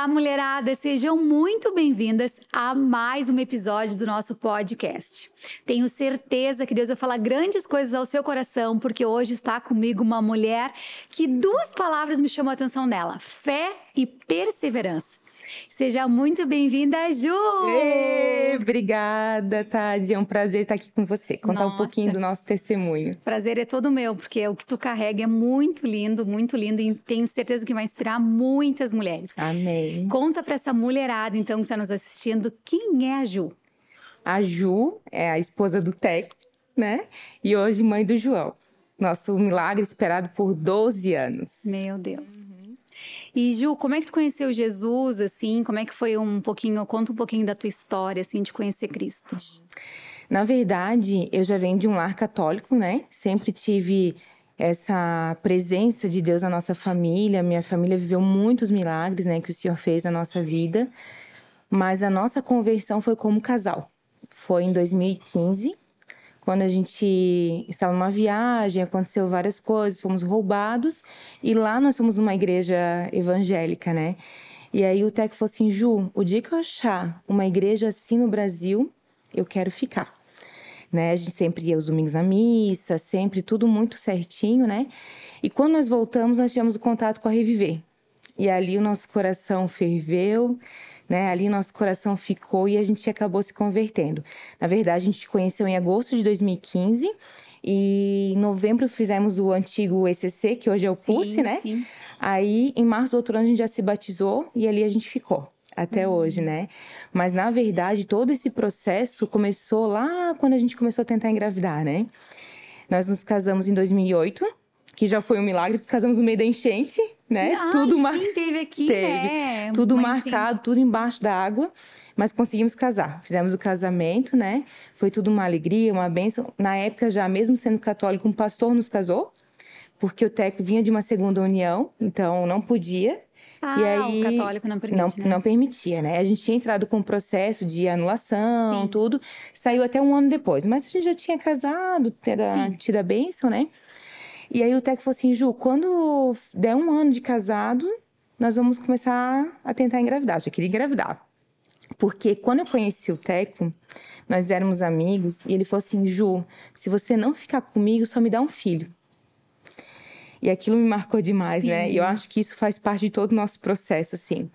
Olá, mulherada! Sejam muito bem-vindas a mais um episódio do nosso podcast. Tenho certeza que Deus vai falar grandes coisas ao seu coração, porque hoje está comigo uma mulher que duas palavras me chamam a atenção dela: fé e perseverança. Seja muito bem-vinda, Ju! Ei, obrigada, Tadi. É um prazer estar aqui com você, contar Nossa. um pouquinho do nosso testemunho. Prazer é todo meu, porque o que tu carrega é muito lindo, muito lindo e tenho certeza que vai inspirar muitas mulheres. Amém. Conta para essa mulherada, então, que está nos assistindo, quem é a Ju? A Ju é a esposa do Teco, né? E hoje mãe do João. Nosso milagre esperado por 12 anos. Meu Deus. E Ju, como é que tu conheceu Jesus, assim? Como é que foi um pouquinho, conta um pouquinho da tua história, assim, de conhecer Cristo. Na verdade, eu já venho de um lar católico, né? Sempre tive essa presença de Deus na nossa família. Minha família viveu muitos milagres, né, que o Senhor fez na nossa vida. Mas a nossa conversão foi como casal. Foi em 2015 quando a gente estava numa viagem, aconteceu várias coisas, fomos roubados e lá nós somos uma igreja evangélica, né? E aí o Teco falou assim: Ju, o dia que eu achar uma igreja assim no Brasil, eu quero ficar. Né? A gente sempre ia os domingos à missa, sempre tudo muito certinho, né? E quando nós voltamos, nós tivemos o contato com a Reviver. E ali o nosso coração ferveu, né? Ali nosso coração ficou e a gente acabou se convertendo. Na verdade, a gente conheceu em agosto de 2015 e em novembro fizemos o antigo ECC, que hoje é o sim, Pulse, né? Sim. Aí, em março do outro ano, a gente já se batizou e ali a gente ficou até uhum. hoje, né? Mas na verdade, todo esse processo começou lá quando a gente começou a tentar engravidar, né? Nós nos casamos em 2008 que já foi um milagre, porque casamos no meio da enchente, né? Ai, tudo mar... sim, teve aqui, teve. É, tudo marcado, enchente. tudo embaixo da água, mas conseguimos casar. Fizemos o casamento, né? Foi tudo uma alegria, uma bênção. Na época, já mesmo sendo católico, um pastor nos casou, porque o Teco vinha de uma segunda união, então não podia. Ah, e aí, o católico não permitia. Não, né? não permitia, né? A gente tinha entrado com um processo de anulação, Sim. tudo. Saiu até um ano depois. Mas a gente já tinha casado, tido a, tido a bênção, né? E aí o Teco falou assim, Ju, quando der um ano de casado, nós vamos começar a tentar engravidar. Já queria engravidar. Porque quando eu conheci o Teco, nós éramos amigos, e ele falou assim, Ju, se você não ficar comigo, só me dá um filho. E aquilo me marcou demais, Sim. né? E eu acho que isso faz parte de todo o nosso processo, assim.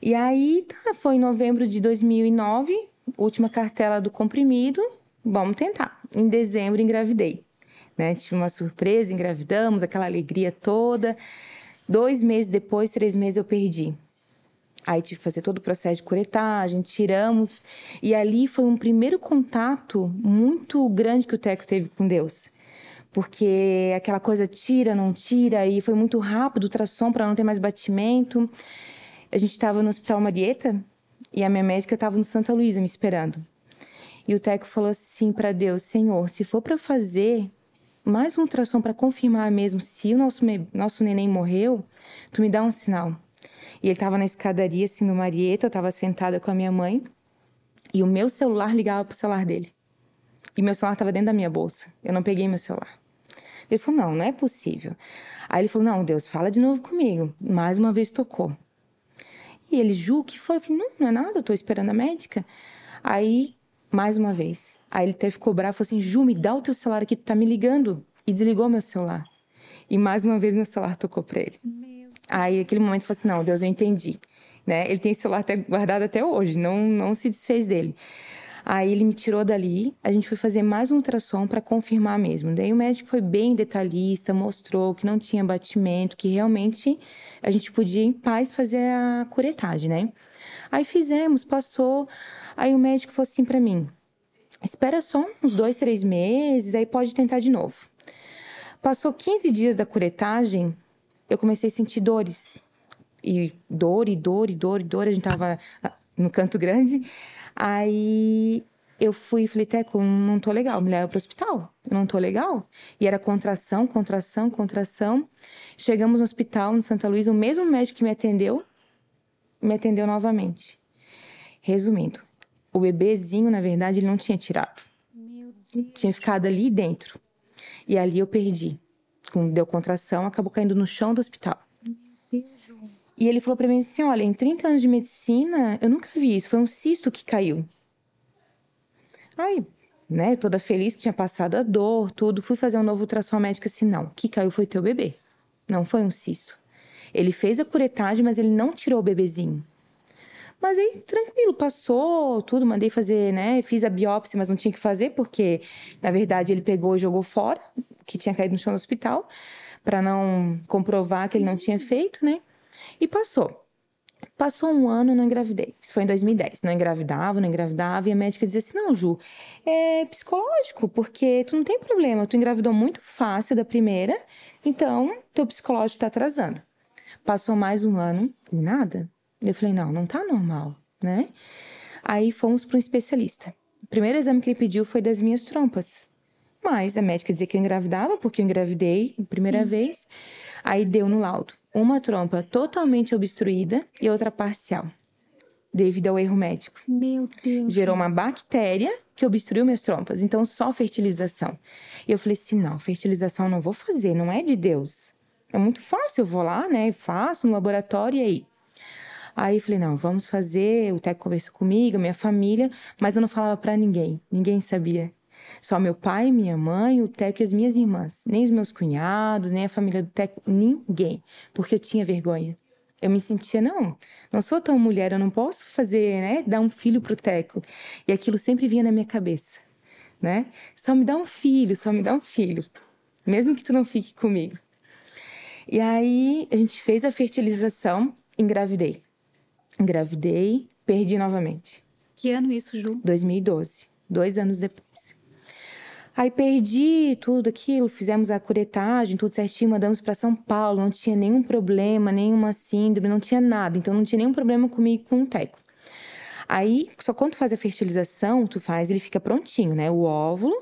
E aí, tá, foi em novembro de 2009, última cartela do comprimido, vamos tentar. Em dezembro, engravidei né? Tive uma surpresa, engravidamos, aquela alegria toda. Dois meses depois, três meses, eu perdi. Aí tive que fazer todo o processo de curetagem, tiramos. E ali foi um primeiro contato muito grande que o Teco teve com Deus. Porque aquela coisa tira, não tira, e foi muito rápido o ultrassom para não ter mais batimento. A gente estava no Hospital Marieta e a minha médica estava no Santa Luísa me esperando. E o Teco falou assim para Deus: Senhor, se for para fazer, mais um ultrassom para confirmar mesmo se o nosso, nosso neném morreu, tu me dá um sinal. E ele estava na escadaria, assim, no Marieta, eu estava sentada com a minha mãe, e o meu celular ligava pro celular dele. E meu celular estava dentro da minha bolsa. Eu não peguei meu celular. Ele falou: não, não é possível. Aí ele falou: não, Deus, fala de novo comigo. Mais uma vez tocou. E ele, Ju, o que foi? Eu falei: não, não é nada, eu tô esperando a médica. Aí mais uma vez. Aí ele teve que cobrar, falou assim: Ju, me dá o teu celular aqui, tu tá me ligando. E desligou meu celular. E mais uma vez meu celular tocou pra ele. Aí aquele momento falou assim: não, Deus, eu entendi. Né? Ele tem esse celular até, guardado até hoje, não, não se desfez dele. Aí ele me tirou dali, a gente foi fazer mais um ultrassom para confirmar mesmo. Daí o médico foi bem detalhista, mostrou que não tinha batimento, que realmente a gente podia em paz fazer a curetagem, né? Aí fizemos, passou. Aí o médico falou assim para mim: espera só uns dois, três meses, aí pode tentar de novo. Passou 15 dias da curetagem, eu comecei a sentir dores. E dor, e dor, e dor, e dor. A gente tava no canto grande. Aí eu fui e falei, Teco, não tô legal, me leva pro hospital. Não tô legal. E era contração, contração, contração. Chegamos no hospital, no Santa Luísa, o mesmo médico que me atendeu, me atendeu novamente. Resumindo, o bebezinho, na verdade, ele não tinha tirado. Tinha ficado ali dentro. E ali eu perdi. Deu contração, acabou caindo no chão do hospital. E ele falou para mim assim: olha, em 30 anos de medicina, eu nunca vi isso, foi um cisto que caiu. Aí, né, toda feliz tinha passado a dor, tudo, fui fazer um novo ultrassom médica assim: não, o que caiu foi teu bebê. Não foi um cisto. Ele fez a curetagem, mas ele não tirou o bebezinho. Mas aí, tranquilo, passou tudo, mandei fazer, né? Fiz a biópsia, mas não tinha que fazer, porque, na verdade, ele pegou e jogou fora, que tinha caído no chão do hospital, para não comprovar que ele não tinha feito, né? E passou. Passou um ano, não engravidei. Isso foi em 2010. Não engravidava, não engravidava. E a médica dizia assim: Não, Ju, é psicológico, porque tu não tem problema. Tu engravidou muito fácil da primeira, então teu psicológico tá atrasando. Passou mais um ano e nada. Eu falei, não, não tá normal, né? Aí fomos para um especialista. O primeiro exame que ele pediu foi das minhas trompas. Mas a médica dizia que eu engravidava, porque eu engravidei primeira Sim. vez. Aí deu no laudo uma trompa totalmente obstruída e outra parcial, devido ao erro médico. Meu Deus. Gerou uma bactéria que obstruiu minhas trompas, então só fertilização. E eu falei assim: não, fertilização não vou fazer, não é de Deus. É muito fácil, eu vou lá, né? Faço no laboratório e aí. Aí falei, não, vamos fazer. O Teco conversou comigo, minha família, mas eu não falava para ninguém. Ninguém sabia. Só meu pai, minha mãe, o Teco e as minhas irmãs. Nem os meus cunhados, nem a família do Teco, ninguém. Porque eu tinha vergonha. Eu me sentia, não, não sou tão mulher, eu não posso fazer, né, dar um filho pro Teco. E aquilo sempre vinha na minha cabeça, né? Só me dá um filho, só me dá um filho. Mesmo que tu não fique comigo. E aí a gente fez a fertilização, engravidei. Engravidei, perdi novamente. Que ano isso, Ju? 2012, dois anos depois. Aí perdi tudo aquilo, fizemos a curetagem, tudo certinho, mandamos para São Paulo, não tinha nenhum problema, nenhuma síndrome, não tinha nada, então não tinha nenhum problema comigo com o teco. Aí, só quando tu faz a fertilização, tu faz, ele fica prontinho, né? O óvulo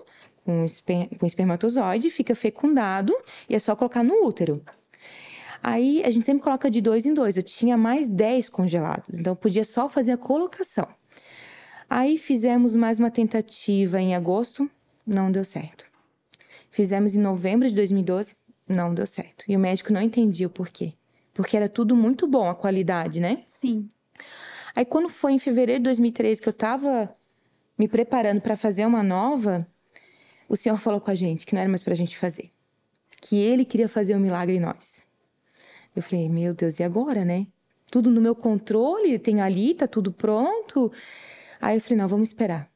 com, esper com espermatozoide fica fecundado e é só colocar no útero. Aí a gente sempre coloca de dois em dois. Eu tinha mais 10 congelados, então eu podia só fazer a colocação. Aí fizemos mais uma tentativa em agosto, não deu certo. Fizemos em novembro de 2012, não deu certo. E o médico não entendia o porquê. Porque era tudo muito bom, a qualidade, né? Sim. Aí quando foi em fevereiro de 2013 que eu tava me preparando para fazer uma nova, o senhor falou com a gente que não era mais pra gente fazer. Que ele queria fazer um milagre em nós. Eu falei, meu Deus, e agora, né? Tudo no meu controle, tem ali, tá tudo pronto. Aí eu falei, não, vamos esperar.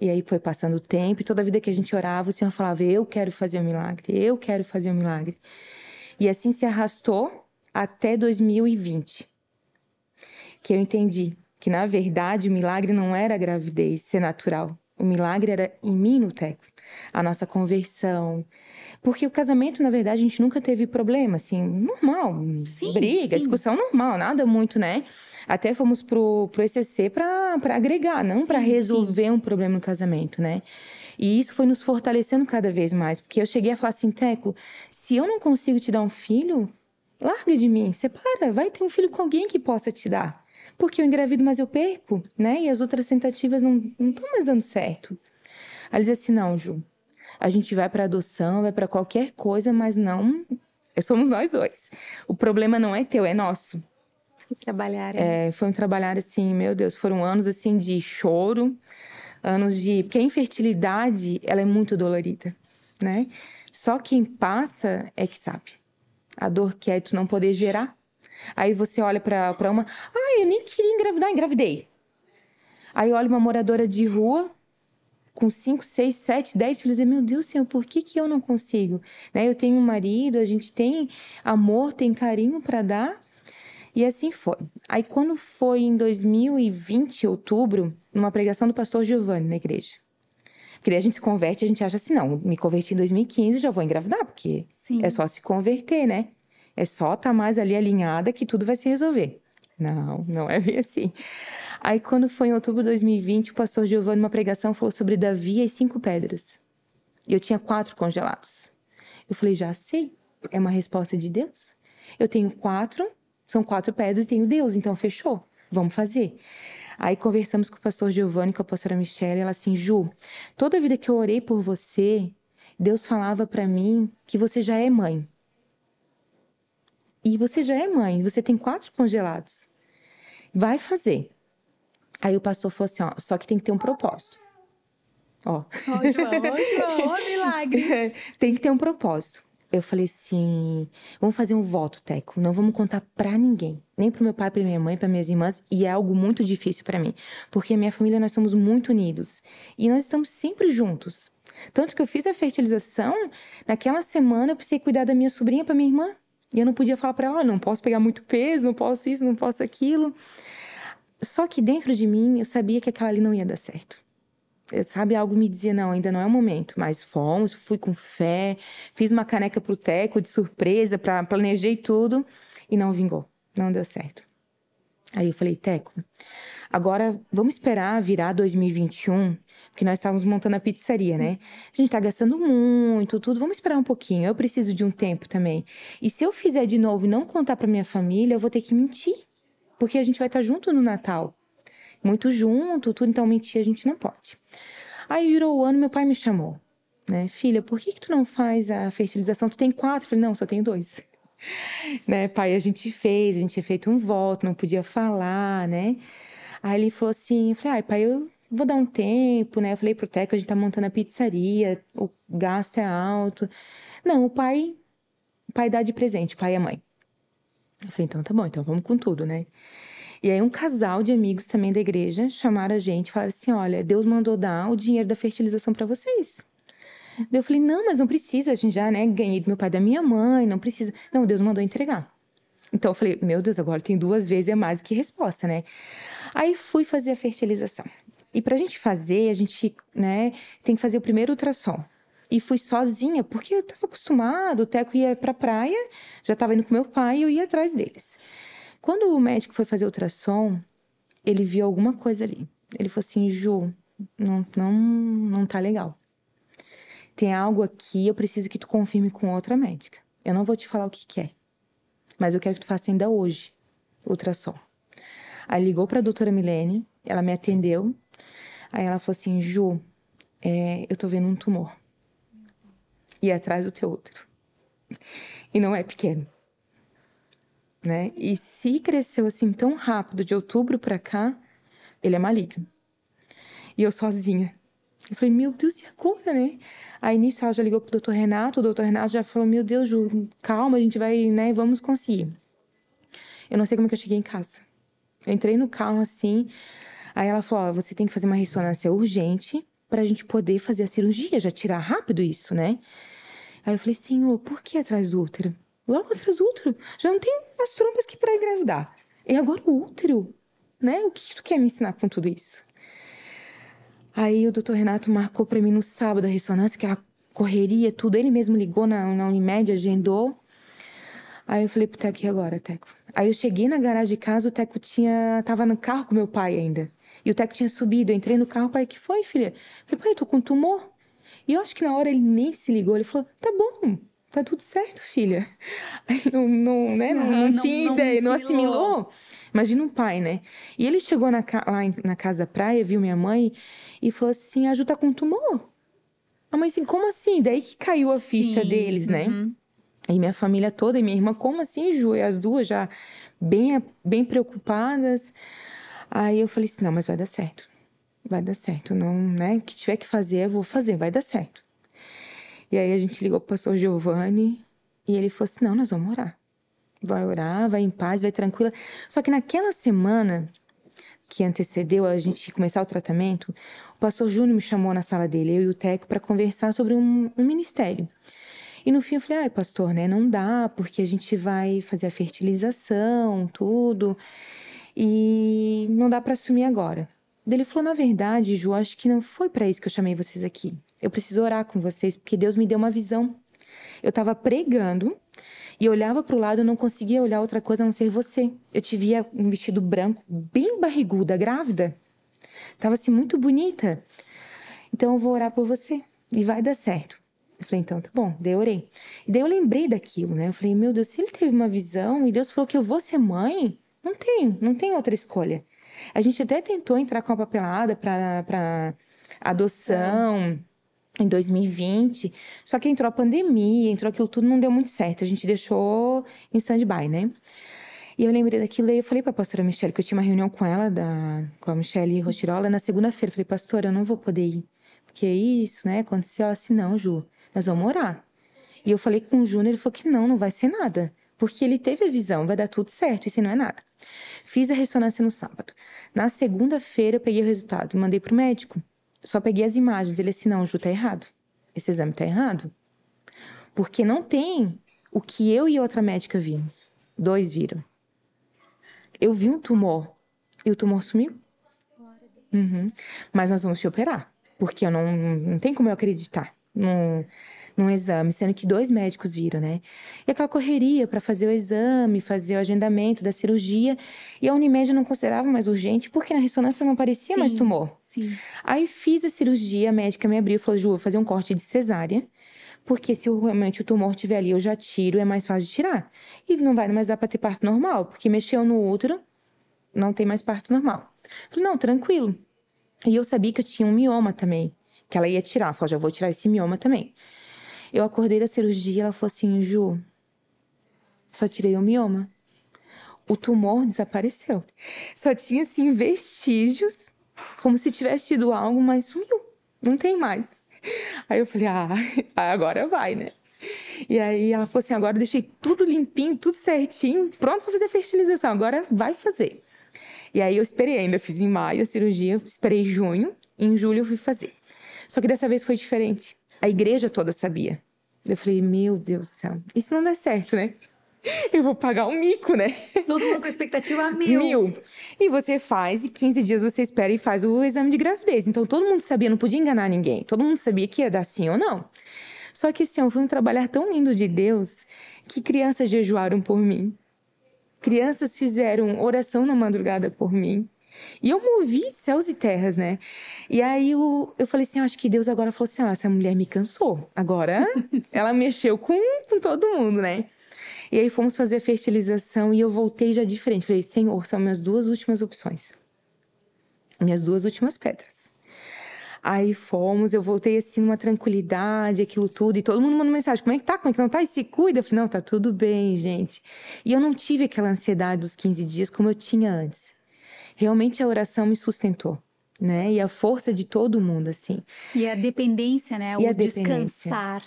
E aí foi passando o tempo, e toda vida que a gente orava, o Senhor falava, eu quero fazer um milagre, eu quero fazer um milagre. E assim se arrastou até 2020. Que eu entendi que, na verdade, o milagre não era a gravidez ser natural. O milagre era em mim no teco. A nossa conversão, porque o casamento, na verdade, a gente nunca teve problema, assim, normal. Sim, briga, sim. discussão normal, nada muito, né? Até fomos pro, pro ECC pra, pra agregar, não para resolver sim. um problema no casamento, né? E isso foi nos fortalecendo cada vez mais, porque eu cheguei a falar assim, Teco, se eu não consigo te dar um filho, larga de mim, separa, vai ter um filho com alguém que possa te dar. Porque eu engravido, mas eu perco, né? E as outras tentativas não estão mais dando certo. Aí ele disse assim: não, Ju, a gente vai para adoção, vai para qualquer coisa, mas não. Somos nós dois. O problema não é teu, é nosso. Trabalhar. É, foi um trabalhar assim, meu Deus, foram anos assim de choro, anos de. Porque a infertilidade, ela é muito dolorida, né? Só quem passa é que sabe. A dor que é tu não poder gerar. Aí você olha para uma. Ah, eu nem queria engravidar, engravidei. Aí olha uma moradora de rua, com 5, 6, 7, 10 filhos, e meu Deus, Senhor, por que, que eu não consigo? Né? Eu tenho um marido, a gente tem amor, tem carinho para dar. E assim foi. Aí quando foi em 2020, outubro, numa pregação do pastor Giovanni na igreja. Porque daí a gente se converte, a gente acha assim, não, me converti em 2015, já vou engravidar, porque Sim. é só se converter, né? É só estar tá mais ali alinhada que tudo vai se resolver. Não, não é bem assim. Aí, quando foi em outubro de 2020, o pastor Giovanni, numa pregação, falou sobre Davi e cinco pedras. E eu tinha quatro congelados. Eu falei, já sei, é uma resposta de Deus. Eu tenho quatro, são quatro pedras e tenho Deus, então fechou, vamos fazer. Aí conversamos com o pastor Giovanni, com a pastora Michelle, ela assim, Ju, toda a vida que eu orei por você, Deus falava para mim que você já é mãe. E você já é mãe, você tem quatro congelados. Vai fazer. Aí o pastor falou assim: ó, só que tem que ter um propósito. Ó. Ó, João, ó, João, ó, milagre. tem que ter um propósito. Eu falei assim: vamos fazer um voto, Teco. Não vamos contar pra ninguém. Nem pro meu pai, pra minha mãe, pra minhas irmãs. E é algo muito difícil para mim. Porque a minha família, nós somos muito unidos. E nós estamos sempre juntos. Tanto que eu fiz a fertilização, naquela semana eu precisei cuidar da minha sobrinha para minha irmã. E eu não podia falar para ela: oh, não posso pegar muito peso, não posso isso, não posso aquilo. Só que dentro de mim eu sabia que aquela ali não ia dar certo. Eu, sabe, algo me dizia, não, ainda não é o momento. Mas fomos, fui com fé, fiz uma caneca pro Teco de surpresa, pra, planejei tudo e não vingou, não deu certo. Aí eu falei, Teco, agora vamos esperar virar 2021, porque nós estávamos montando a pizzaria, né? A gente tá gastando muito, tudo, vamos esperar um pouquinho, eu preciso de um tempo também. E se eu fizer de novo e não contar pra minha família, eu vou ter que mentir porque a gente vai estar junto no Natal. Muito junto, tudo, então mentir a gente não pode. Aí virou o ano, meu pai me chamou, né? Filha, por que, que tu não faz a fertilização? Tu tem quatro? Eu falei, não, só tenho dois. né, pai, a gente fez, a gente tinha feito um voto, não podia falar, né? Aí ele falou assim, eu falei, ai, pai, eu vou dar um tempo, né? Eu falei pro Teco, a gente tá montando a pizzaria, o gasto é alto. Não, o pai, o pai dá de presente, o pai e a mãe. Eu falei, então tá bom, então vamos com tudo, né? E aí um casal de amigos também da igreja chamaram a gente e falaram assim: olha, Deus mandou dar o dinheiro da fertilização para vocês. Eu falei, não, mas não precisa, a gente já, né, ganhei do meu pai da minha mãe, não precisa. Não, Deus mandou entregar. Então eu falei, meu Deus, agora tem duas vezes é mais do que resposta, né? Aí fui fazer a fertilização. E pra gente fazer, a gente, né, tem que fazer o primeiro ultrassom. E fui sozinha, porque eu estava acostumado, o Teco ia pra praia, já estava indo com meu pai e eu ia atrás deles. Quando o médico foi fazer ultrassom, ele viu alguma coisa ali. Ele falou assim: Ju, não, não, não tá legal. Tem algo aqui, eu preciso que tu confirme com outra médica. Eu não vou te falar o que, que é, mas eu quero que tu faça ainda hoje ultrassom. Aí ligou para a doutora Milene, ela me atendeu. Aí ela falou assim: Ju, é, eu tô vendo um tumor e atrás do teu útero. E não é pequeno. Né? E se cresceu assim tão rápido de outubro para cá, ele é maligno. E eu sozinha. Eu falei, meu Deus, e agora, né? Aí nisso ela já ligou pro doutor Renato, o doutor Renato já falou, meu Deus, Ju, calma, a gente vai, né, vamos conseguir. Eu não sei como é que eu cheguei em casa. Eu entrei no carro assim, aí ela falou, você tem que fazer uma ressonância urgente para a gente poder fazer a cirurgia, já tirar rápido isso, né? Aí eu falei, Senhor, por que atrás do útero? Logo atrás do útero. Já não tem as trompas que para engravidar. E agora o útero, né? O que, tu quer me ensinar com tudo isso? Aí o doutor Renato marcou para mim no sábado a ressonância, que ela correria, tudo. Ele mesmo ligou na, na Unimed, agendou. Aí eu falei pro Teco, e agora, Teco? Aí eu cheguei na garagem de casa, o Teco tinha... Tava no carro com meu pai ainda. E o Teco tinha subido, eu entrei no carro, pai, que foi, filha? Eu falei, pai, eu tô com tumor. E eu acho que na hora ele nem se ligou, ele falou, tá bom, tá tudo certo, filha. Não, não, né, não, não, não tinha não, ideia, não assimilou. Imagina um pai, né? E ele chegou na, lá na casa da praia, viu minha mãe e falou assim, a Ju tá com tumor. A mãe assim, como assim? Daí que caiu a ficha Sim, deles, né? Uhum. E minha família toda, e minha irmã, como assim, Ju? E as duas já bem, bem preocupadas. Aí eu falei assim: não, mas vai dar certo. Vai dar certo. Não, né? O que tiver que fazer, eu vou fazer, vai dar certo. E aí a gente ligou pro pastor Giovanni e ele falou assim: não, nós vamos orar. Vai orar, vai em paz, vai tranquila. Só que naquela semana que antecedeu a gente começar o tratamento, o pastor Júnior me chamou na sala dele, eu e o Teco, para conversar sobre um, um ministério. E no fim eu falei, ai, pastor, né, não dá, porque a gente vai fazer a fertilização, tudo e não dá para assumir agora. Ele falou: Na verdade, Ju, acho que não foi para isso que eu chamei vocês aqui. Eu preciso orar com vocês porque Deus me deu uma visão. Eu estava pregando e olhava para o lado e não conseguia olhar outra coisa a não ser você. Eu te via um vestido branco, bem barriguda, grávida. Tava assim, muito bonita. Então eu vou orar por você e vai dar certo. Eu falei, então tá bom, daí eu orei. E daí eu lembrei daquilo, né? Eu falei, meu Deus, se ele teve uma visão e Deus falou que eu vou ser mãe, não tem, não tem outra escolha. A gente até tentou entrar com a papelada para adoção. em 2020. Só que entrou a pandemia, entrou aquilo tudo, não deu muito certo. A gente deixou em stand-by, né? E eu lembrei daquilo e eu falei pra pastora Michelle, que eu tinha uma reunião com ela, da, com a Michelle Rochirola, na segunda-feira. Falei, pastora, eu não vou poder ir. Porque é isso, né? Aconteceu assim, não, Ju, nós vamos orar. E eu falei com o Júnior, ele falou que não, não vai ser nada. Porque ele teve a visão, vai dar tudo certo, isso não é nada. Fiz a ressonância no sábado. Na segunda-feira eu peguei o resultado, mandei pro médico. Só peguei as imagens. Ele assim, não, Ju, tá errado. Esse exame tá errado. Porque não tem o que eu e outra médica vimos. Dois viram. Eu vi um tumor e o tumor sumiu. Uhum. Mas nós vamos te operar. Porque eu não, não tem como eu acreditar num, num exame, sendo que dois médicos viram, né? E aquela correria para fazer o exame, fazer o agendamento da cirurgia. E a Unimed não considerava mais urgente, porque na ressonância não aparecia sim, mais tumor. Sim. Aí fiz a cirurgia, a médica me abriu e falou: Ju, vou fazer um corte de cesárea. Porque se realmente o tumor estiver ali, eu já tiro, é mais fácil de tirar. E não vai mais dar para ter parto normal, porque mexeu no útero, não tem mais parto normal. Falei, não, tranquilo. E eu sabia que eu tinha um mioma também, que ela ia tirar. Falei, já vou tirar esse mioma também. Eu acordei da cirurgia, ela falou assim, Ju, só tirei o mioma. O tumor desapareceu. Só tinha, assim, vestígios, como se tivesse tido algo, mas sumiu. Não tem mais. Aí eu falei, ah, agora vai, né? E aí ela falou assim: agora eu deixei tudo limpinho, tudo certinho, pronto para fazer fertilização, agora vai fazer. E aí eu esperei, ainda fiz em maio a cirurgia, esperei junho, em julho eu fui fazer. Só que dessa vez foi diferente. A igreja toda sabia. Eu falei, meu Deus do céu, isso não dá certo, né? Eu vou pagar um mico, né? Todo mundo com expectativa mil. Mil. E você faz, e 15 dias você espera e faz o exame de gravidez. Então todo mundo sabia, não podia enganar ninguém. Todo mundo sabia que ia dar sim ou não. Só que esse ano foi um trabalhar tão lindo de Deus que crianças jejuaram por mim. Crianças fizeram oração na madrugada por mim. E eu movi céus e terras, né? E aí eu, eu falei assim: acho que Deus agora falou assim: ah, essa mulher me cansou. Agora ela mexeu com, com todo mundo, né? E aí fomos fazer a fertilização e eu voltei já diferente. Falei: Senhor, são minhas duas últimas opções. Minhas duas últimas pedras. Aí fomos, eu voltei assim numa tranquilidade, aquilo tudo, e todo mundo mandou mensagem: como é que tá? Como é que não tá? E se cuida? Eu falei: não, tá tudo bem, gente. E eu não tive aquela ansiedade dos 15 dias como eu tinha antes realmente a oração me sustentou. Né? E a força de todo mundo, assim. E a dependência, né? E o a descansar.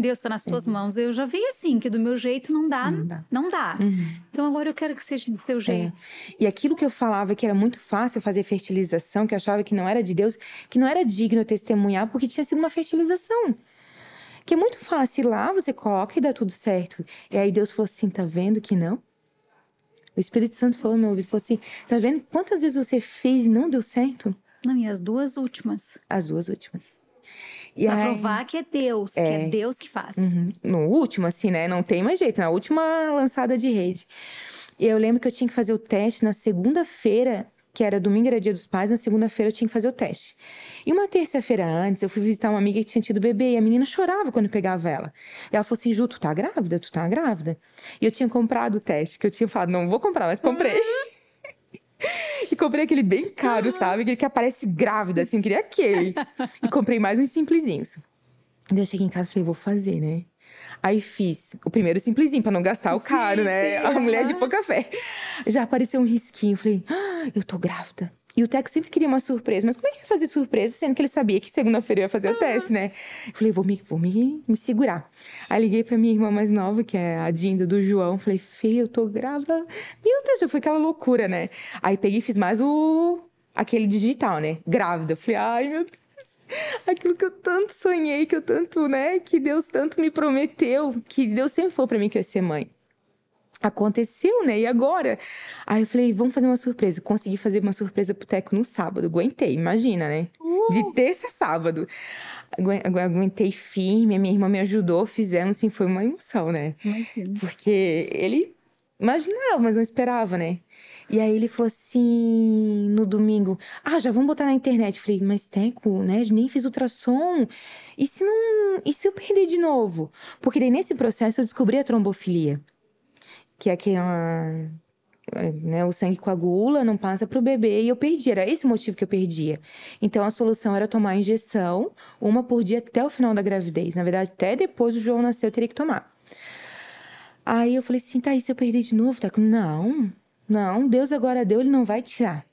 Deus está nas tuas uhum. mãos. Eu já vi assim, que do meu jeito não dá. Não dá. Não dá. Uhum. Então agora eu quero que seja do teu é. jeito. É. E aquilo que eu falava que era muito fácil fazer fertilização, que eu achava que não era de Deus, que não era digno testemunhar, porque tinha sido uma fertilização. Que é muito fácil lá, você coloca e dá tudo certo. E aí Deus falou assim: tá vendo que não? O Espírito Santo falou no meu ouvido, falou assim, tá vendo quantas vezes você fez e não deu certo? Não, e as duas últimas. As duas últimas. E pra aí, provar que é Deus, é, que é Deus que faz. Uhum. No último, assim, né? Não tem mais jeito. Na última lançada de rede. E eu lembro que eu tinha que fazer o teste na segunda-feira que era domingo, era dia dos pais, na segunda-feira eu tinha que fazer o teste. E uma terça-feira antes, eu fui visitar uma amiga que tinha tido bebê, e a menina chorava quando pegava ela. E ela falou assim: Ju, tu tá grávida? Tu tá grávida? E eu tinha comprado o teste, que eu tinha falado: não vou comprar, mas comprei. e comprei aquele bem caro, sabe? Aquele que aparece grávida, assim, eu queria aquele. e comprei mais uns simplesinhos. Daí eu cheguei em casa e falei: vou fazer, né? Aí fiz o primeiro simplesinho, pra não gastar o caro, sim, né? Sim, a mulher de pouca fé. Já apareceu um risquinho. Falei, ah, eu tô grávida. E o Teco sempre queria uma surpresa. Mas como é que ia fazer surpresa, sendo que ele sabia que segunda-feira ia fazer o teste, né? Eu falei, vou me, vou me, me segurar. Aí liguei pra minha irmã mais nova, que é a Dinda do João. Falei, Fê, eu tô grávida. Meu Deus, já foi aquela loucura, né? Aí peguei e fiz mais o... Aquele digital, né? Grávida. Eu falei, ai, meu Deus aquilo que eu tanto sonhei, que eu tanto, né, que Deus tanto me prometeu, que Deus sempre falou para mim que eu ia ser mãe. Aconteceu, né? E agora? Aí eu falei, vamos fazer uma surpresa. Consegui fazer uma surpresa pro Teco no sábado. Aguentei, imagina, né? Uh! De terça a sábado. Aguentei firme, a minha irmã me ajudou, fizemos, assim, foi uma emoção, né? Imagina. Porque ele imaginava, mas não esperava, né? E aí ele falou assim no domingo: Ah, já vamos botar na internet. Eu falei, mas Teco, né? Nem fiz ultrassom. E se não. E se eu perder de novo? Porque daí nesse processo eu descobri a trombofilia. Que é aquela. né, o sangue coagula, não passa para o bebê e eu perdi. Era esse o motivo que eu perdia. Então a solução era tomar injeção, uma por dia até o final da gravidez. Na verdade, até depois do João nascer eu teria que tomar. Aí eu falei assim, tá, e se eu perder de novo? Tá? Não, não, Deus agora deu, ele não vai tirar.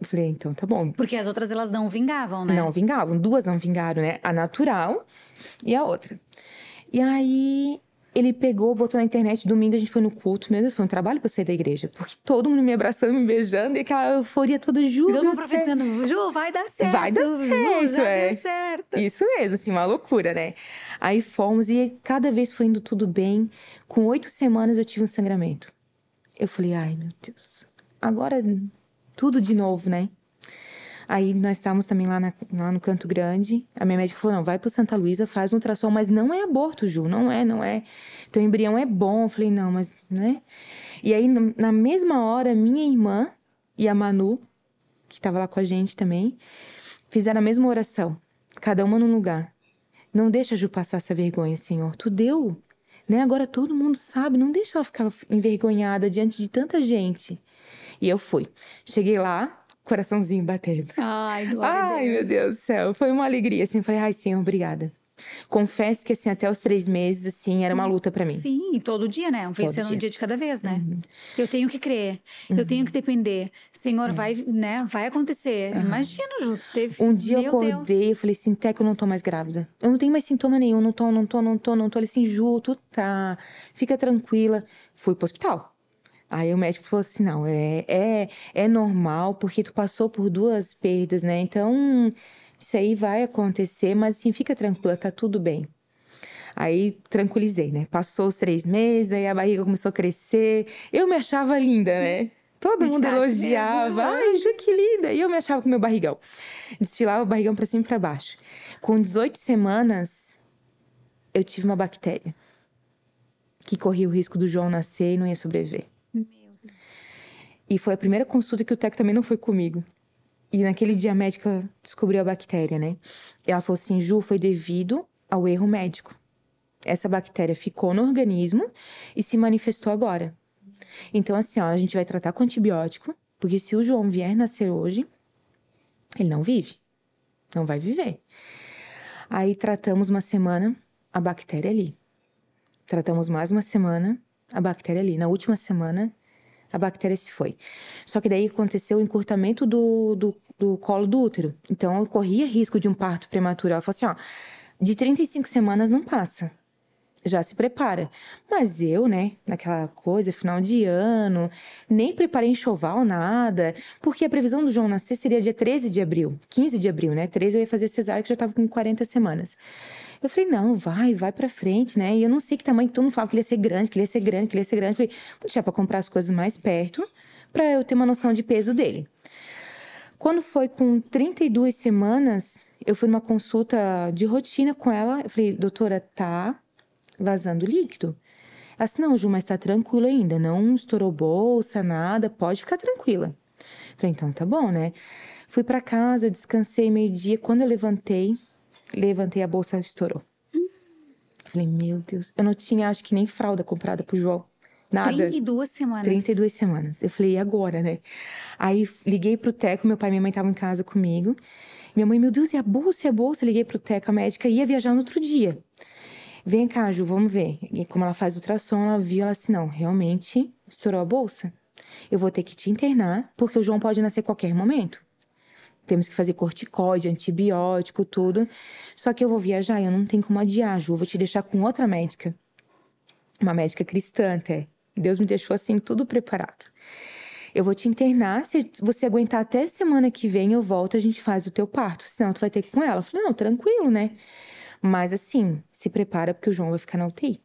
Eu falei, então tá bom. Porque as outras elas não vingavam, né? Não vingavam, duas não vingaram, né? A natural e a outra. E aí ele pegou, botou na internet, domingo a gente foi no culto. Meu Deus, foi um trabalho pra sair da igreja. Porque todo mundo me abraçando, me beijando, e aquela euforia toda, Ju. Todo mundo profetizando, Ju, vai dar certo. Vai dar certo, Ju, é. Vai dar certo. Isso mesmo, assim, uma loucura, né? Aí fomos e cada vez foi indo tudo bem. Com oito semanas eu tive um sangramento. Eu falei, ai meu Deus, agora tudo de novo, né? Aí nós estávamos também lá, na, lá no Canto Grande. A minha médica falou: não, vai pro Santa Luísa, faz um ultrassom, mas não é aborto, Ju, não é, não é. Teu embrião é bom. Eu falei, não, mas, né? E aí, na mesma hora, minha irmã e a Manu, que estava lá com a gente também, fizeram a mesma oração, cada uma num lugar. Não deixa Ju passar essa vergonha, Senhor. Tu deu, né? Agora todo mundo sabe, não deixa ela ficar envergonhada diante de tanta gente. E eu fui. Cheguei lá, coraçãozinho batendo. Ai, Ai, meu Deus do céu. Foi uma alegria, assim. Falei, ai, Senhor, obrigada. Confesso que, assim, até os três meses, assim, era uma luta para mim. Sim, todo dia, né? Vencendo um dia. de cada vez, né? Uhum. Eu tenho que crer, uhum. eu tenho que depender. Senhor, uhum. vai, né? Vai acontecer. Imagina, juntos. Teve. Um dia Meu eu acordei, eu falei assim, Teca, eu não tô mais grávida. Eu não tenho mais sintoma nenhum, não tô, não tô, não tô, não tô. Ele assim, Ju, tu tá. Fica tranquila. Fui pro hospital. Aí o médico falou assim: não, é, é, é normal, porque tu passou por duas perdas, né? Então, isso aí vai acontecer, mas assim, fica tranquila, tá tudo bem. Aí tranquilizei, né? Passou os três meses, aí a barriga começou a crescer. Eu me achava linda, né? Todo mundo elogiava. Ai, Ju, que linda! E eu me achava com meu barrigão. Desfilava o barrigão pra cima e pra baixo. Com 18 semanas, eu tive uma bactéria que corria o risco do João nascer e não ia sobreviver. E foi a primeira consulta que o Teco também não foi comigo. E naquele dia a médica descobriu a bactéria, né? E ela falou assim: Ju, foi devido ao erro médico. Essa bactéria ficou no organismo e se manifestou agora. Então, assim, ó, a gente vai tratar com antibiótico, porque se o João vier nascer hoje, ele não vive. Não vai viver. Aí tratamos uma semana a bactéria ali. Tratamos mais uma semana a bactéria ali. Na última semana, a bactéria se foi. Só que daí aconteceu o encurtamento do, do, do colo do útero. Então eu corria risco de um parto prematuro. Ela falou assim: ó, de 35 semanas não passa. Já se prepara. Mas eu, né, naquela coisa, final de ano, nem preparei enxoval, nada, porque a previsão do João nascer seria dia 13 de abril, 15 de abril, né? 13 eu ia fazer cesárea, que já tava com 40 semanas. Eu falei, não, vai, vai pra frente, né? E eu não sei que tamanho, todo mundo falava que ele ia ser grande, que ele ia ser grande, que ele ia ser grande. Eu falei, vou deixar pra comprar as coisas mais perto, pra eu ter uma noção de peso dele. Quando foi com 32 semanas, eu fui numa consulta de rotina com ela. Eu falei, doutora, tá vazando líquido? Ela disse, não, Ju, mas tá tranquilo ainda. Não estourou bolsa, nada, pode ficar tranquila. Eu falei, então tá bom, né? Fui para casa, descansei meio-dia. Quando eu levantei, levantei a bolsa, estourou. Falei, meu Deus. Eu não tinha, acho que nem fralda comprada pro João. Nada. 32 semanas. 32 semanas. Eu falei, e agora, né? Aí liguei pro Teco, meu pai e minha mãe estavam em casa comigo. Minha mãe, meu Deus, e a bolsa, e a bolsa? liguei pro Teco, a médica ia viajar no outro dia. Vem cá, Ju, vamos ver. E como ela faz ultrassom, ela viu, ela disse, não, realmente estourou a bolsa. Eu vou ter que te internar, porque o João pode nascer a qualquer momento. Temos que fazer corticóide, antibiótico, tudo. Só que eu vou viajar eu não tenho como adiar, Ju. Vou te deixar com outra médica. Uma médica cristã até. Deus me deixou assim, tudo preparado. Eu vou te internar, se você aguentar até semana que vem, eu volto, a gente faz o teu parto. Senão tu vai ter que ir com ela. Eu falei, não, tranquilo, né? Mas assim, se prepara porque o João vai ficar na UTI.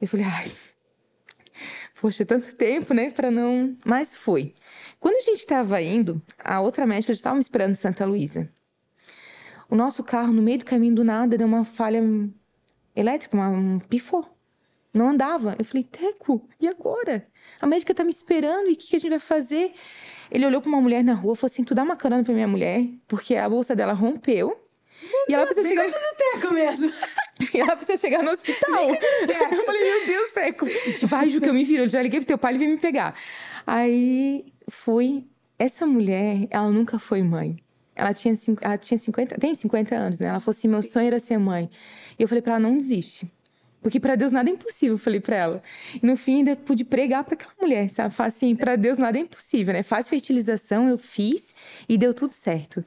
Eu falei, ai, poxa, tanto tempo, né, para não. Mas foi. Quando a gente estava indo, a outra médica já estava me esperando em Santa Luísa. O nosso carro, no meio do caminho do nada, deu uma falha elétrica, uma, um pifou. Não andava. Eu falei, Teco, e agora? A médica tá me esperando, e o que, que a gente vai fazer? Ele olhou para uma mulher na rua e falou assim: Tu dá uma carona pra minha mulher, porque a bolsa dela rompeu. E ela precisa chegar. do Teco mesmo. E ela precisa chegar no hospital. eu falei, meu Deus, Teco. Vai, Ju, que eu me viro. Eu já liguei pro teu pai, ele veio me pegar. Aí fui. Essa mulher, ela nunca foi mãe. Ela tinha, ela tinha 50, tem 50 anos, né? Ela falou assim: meu sonho era ser mãe. E eu falei para ela: não desiste. Porque para Deus nada é impossível, falei para ela. E no fim ainda pude pregar para aquela mulher, sabe? Falar assim, para Deus nada é impossível, né? Faz fertilização, eu fiz e deu tudo certo.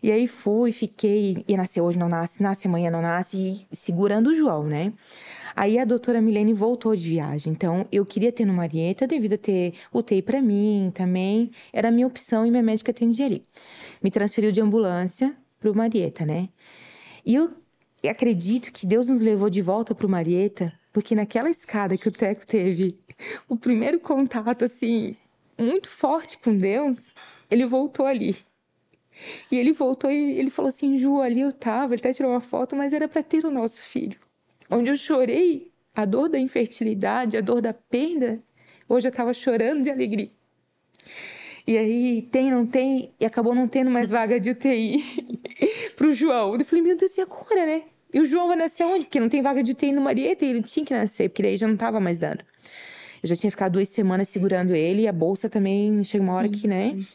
E aí fui, fiquei, ia nascer hoje, não nasce, nasce amanhã, não nasce, e segurando o João, né? Aí a doutora Milene voltou de viagem, então eu queria ter no Marieta devido a ter UTI para mim também, era a minha opção e minha médica atendia ali. Me transferiu de ambulância pro Marieta, né? E eu acredito que Deus nos levou de volta para o Marieta, porque naquela escada que o Teco teve o primeiro contato, assim, muito forte com Deus, ele voltou ali. E ele voltou e ele falou assim: Ju, ali eu tava, ele até tirou uma foto, mas era para ter o nosso filho. Onde eu chorei a dor da infertilidade, a dor da perda, hoje eu tava chorando de alegria. E aí, tem, não tem, e acabou não tendo mais vaga de UTI pro João. Eu falei, meu Deus, e agora, né? E o João vai nascer onde? Porque não tem vaga de UTI no Marieta e ele tinha que nascer, porque daí já não tava mais dando. Eu já tinha ficado duas semanas segurando ele e a bolsa também chega uma hora que, né? Sim.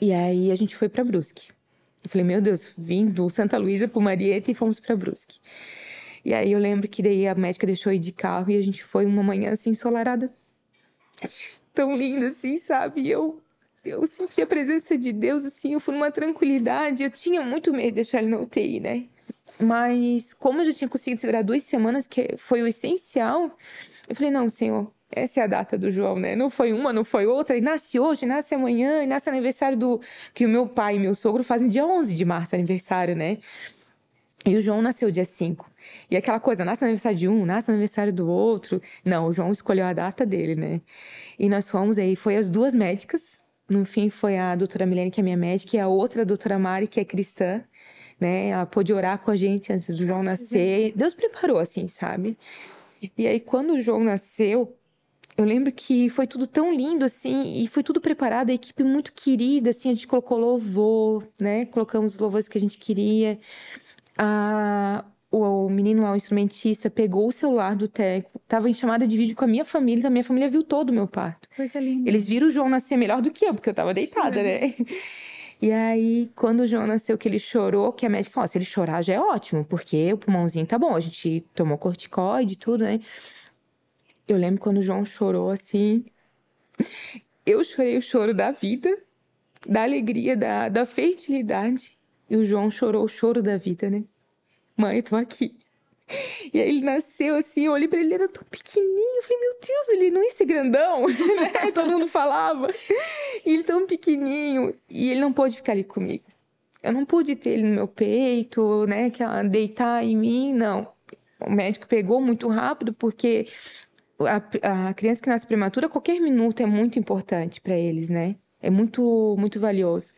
E aí a gente foi para Brusque. Eu falei, meu Deus, vim do Santa Luísa pro Marieta e fomos para Brusque. E aí eu lembro que daí a médica deixou ir de carro e a gente foi uma manhã assim ensolarada. Tão linda assim, sabe? E eu eu senti a presença de Deus assim, eu fui numa tranquilidade. Eu tinha muito medo de deixar ele na UTI, né? Mas como eu já tinha conseguido segurar duas semanas, que foi o essencial, eu falei, não, Senhor, essa é a data do João, né? Não foi uma, não foi outra. E nasce hoje, nasce amanhã, e nasce aniversário do... Que o meu pai e meu sogro fazem dia 11 de março, aniversário, né? E o João nasceu dia 5. E aquela coisa, nasce aniversário de um, nasce aniversário do outro. Não, o João escolheu a data dele, né? E nós fomos aí, foi as duas médicas. No fim, foi a doutora Milene, que é minha médica, e a outra a doutora Mari, que é cristã né? Ela pôde orar com a gente antes do João nascer. Deus preparou, assim, sabe? E aí, quando o João nasceu, eu lembro que foi tudo tão lindo, assim, e foi tudo preparado, a equipe muito querida, assim, a gente colocou louvor, né? Colocamos os louvores que a gente queria. A, o, o menino lá, o instrumentista, pegou o celular do Teco, tava em chamada de vídeo com a minha família, a minha família viu todo o meu parto. Coisa linda. Eles viram o João nascer melhor do que eu, porque eu tava deitada, uhum. né? E aí, quando o João nasceu, que ele chorou, que a médica falou: se ele chorar já é ótimo, porque o pulmãozinho tá bom. A gente tomou corticoide e tudo, né? Eu lembro quando o João chorou assim. Eu chorei o choro da vida, da alegria, da, da fertilidade. E o João chorou o choro da vida, né? Mãe, tô aqui. E aí ele nasceu assim, eu olhei pra ele, ele era tão pequenininho. Eu falei, meu Deus, ele não ia ser grandão, né? Todo mundo falava. E ele tão pequenininho. E ele não pôde ficar ali comigo. Eu não pude ter ele no meu peito, né? Que ela deitar em mim, não. O médico pegou muito rápido, porque a, a criança que nasce prematura, qualquer minuto é muito importante para eles, né? É muito, muito valioso.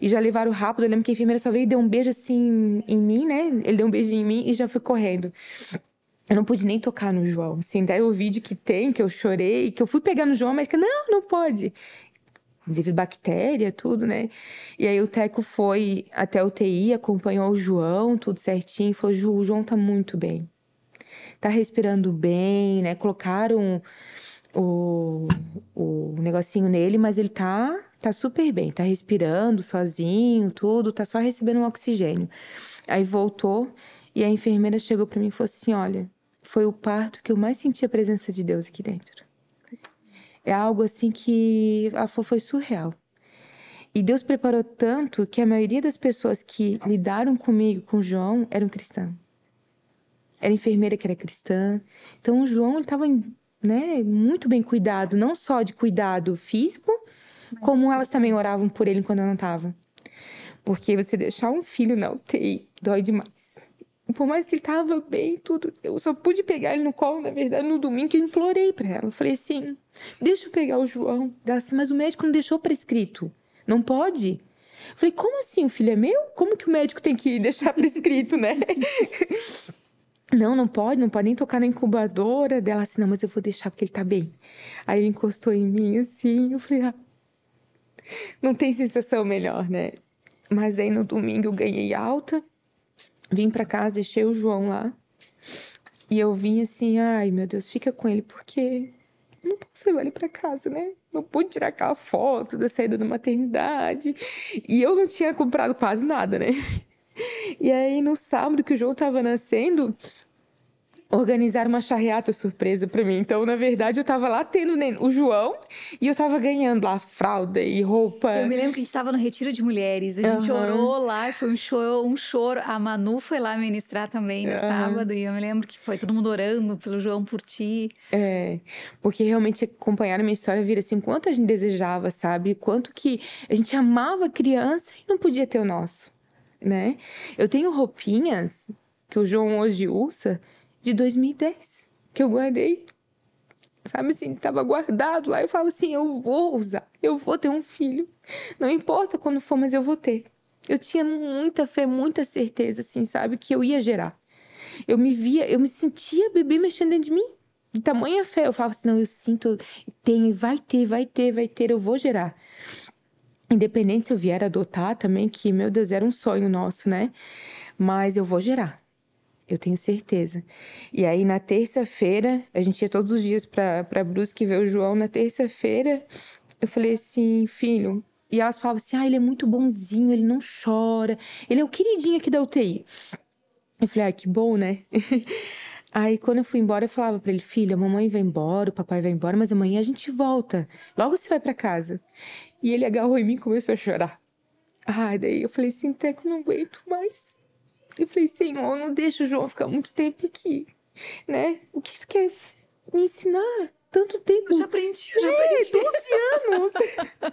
E já levaram rápido. Eu lembro que a enfermeira só veio e deu um beijo assim em mim, né? Ele deu um beijo em mim e já foi correndo. Eu não pude nem tocar no João. Assim, daí o vídeo que tem, que eu chorei, que eu fui pegar no João, mas que não, não pode. Devido bactéria, tudo, né? E aí o Teco foi até a UTI, acompanhou o João, tudo certinho, falou: Ju, o João tá muito bem. Tá respirando bem, né? Colocaram o, o negocinho nele, mas ele tá, tá super bem, tá respirando sozinho, tudo, tá só recebendo um oxigênio. Aí voltou e a enfermeira chegou para mim e falou assim: Olha, foi o parto que eu mais senti a presença de Deus aqui dentro. É algo assim que a foi surreal. E Deus preparou tanto que a maioria das pessoas que lidaram comigo, com João, eram cristãs. Era enfermeira que era cristã. Então o João estava né, muito bem cuidado, não só de cuidado físico, Mas como elas também oravam por ele quando eu não estava. Porque você deixar um filho na UTI dói demais. Por mais que ele tava bem, tudo, eu só pude pegar ele no colo, na verdade, no domingo que eu implorei para ela. Eu falei assim: deixa eu pegar o João. Ela assim, mas o médico não deixou prescrito. Não pode? Eu falei, como assim? O filho é meu? Como que o médico tem que deixar prescrito, né? Não, não pode, não pode nem tocar na incubadora dela assim, não, mas eu vou deixar porque ele tá bem. Aí ele encostou em mim assim, eu falei, ah, não tem sensação melhor, né? Mas aí no domingo eu ganhei alta, vim para casa, deixei o João lá. E eu vim assim, ai meu Deus, fica com ele, porque não posso levar ele para casa, né? Não pude tirar aquela foto da saída da maternidade. E eu não tinha comprado quase nada, né? E aí, no sábado que o João tava nascendo, organizar uma charreata surpresa para mim. Então, na verdade, eu tava lá tendo o João e eu tava ganhando lá fralda e roupa. Eu me lembro que a gente tava no retiro de mulheres. A gente uhum. orou lá e foi um show, um choro. A Manu foi lá ministrar também no uhum. sábado e eu me lembro que foi todo mundo orando pelo João por ti. É, porque realmente acompanhar a minha história vira assim, quanto a gente desejava, sabe? Quanto que a gente amava a criança e não podia ter o nosso, né? Eu tenho roupinhas que o João hoje usa de 2010 que eu guardei. Sabe assim, estava guardado lá. Eu falo assim: eu vou usar, eu vou ter um filho. Não importa quando for, mas eu vou ter. Eu tinha muita fé, muita certeza, assim, sabe, que eu ia gerar. Eu me via, eu me sentia bebê mexendo dentro de mim. De tamanha fé. Eu falava assim: não, eu sinto, tem, vai ter, vai ter, vai ter, eu vou gerar. Independente se eu vier adotar também, que, meu Deus, era um sonho nosso, né? Mas eu vou gerar eu tenho certeza. E aí, na terça-feira, a gente ia todos os dias pra, pra Brusque ver o João. Na terça-feira, eu falei assim, filho. E elas falavam assim: ah, ele é muito bonzinho, ele não chora, ele é o queridinho aqui da UTI. Eu falei: ah, que bom, né? Aí, quando eu fui embora, eu falava para ele: filho, a mamãe vai embora, o papai vai embora, mas amanhã a gente volta. Logo você vai para casa. E ele agarrou em mim e começou a chorar. Ah, daí eu falei assim: Teco, não aguento mais. Eu falei, Senhor, não deixa o João ficar muito tempo aqui, né? O que tu quer me ensinar? Tanto tempo. Eu já aprendi, eu já é, aprendi. 12 anos.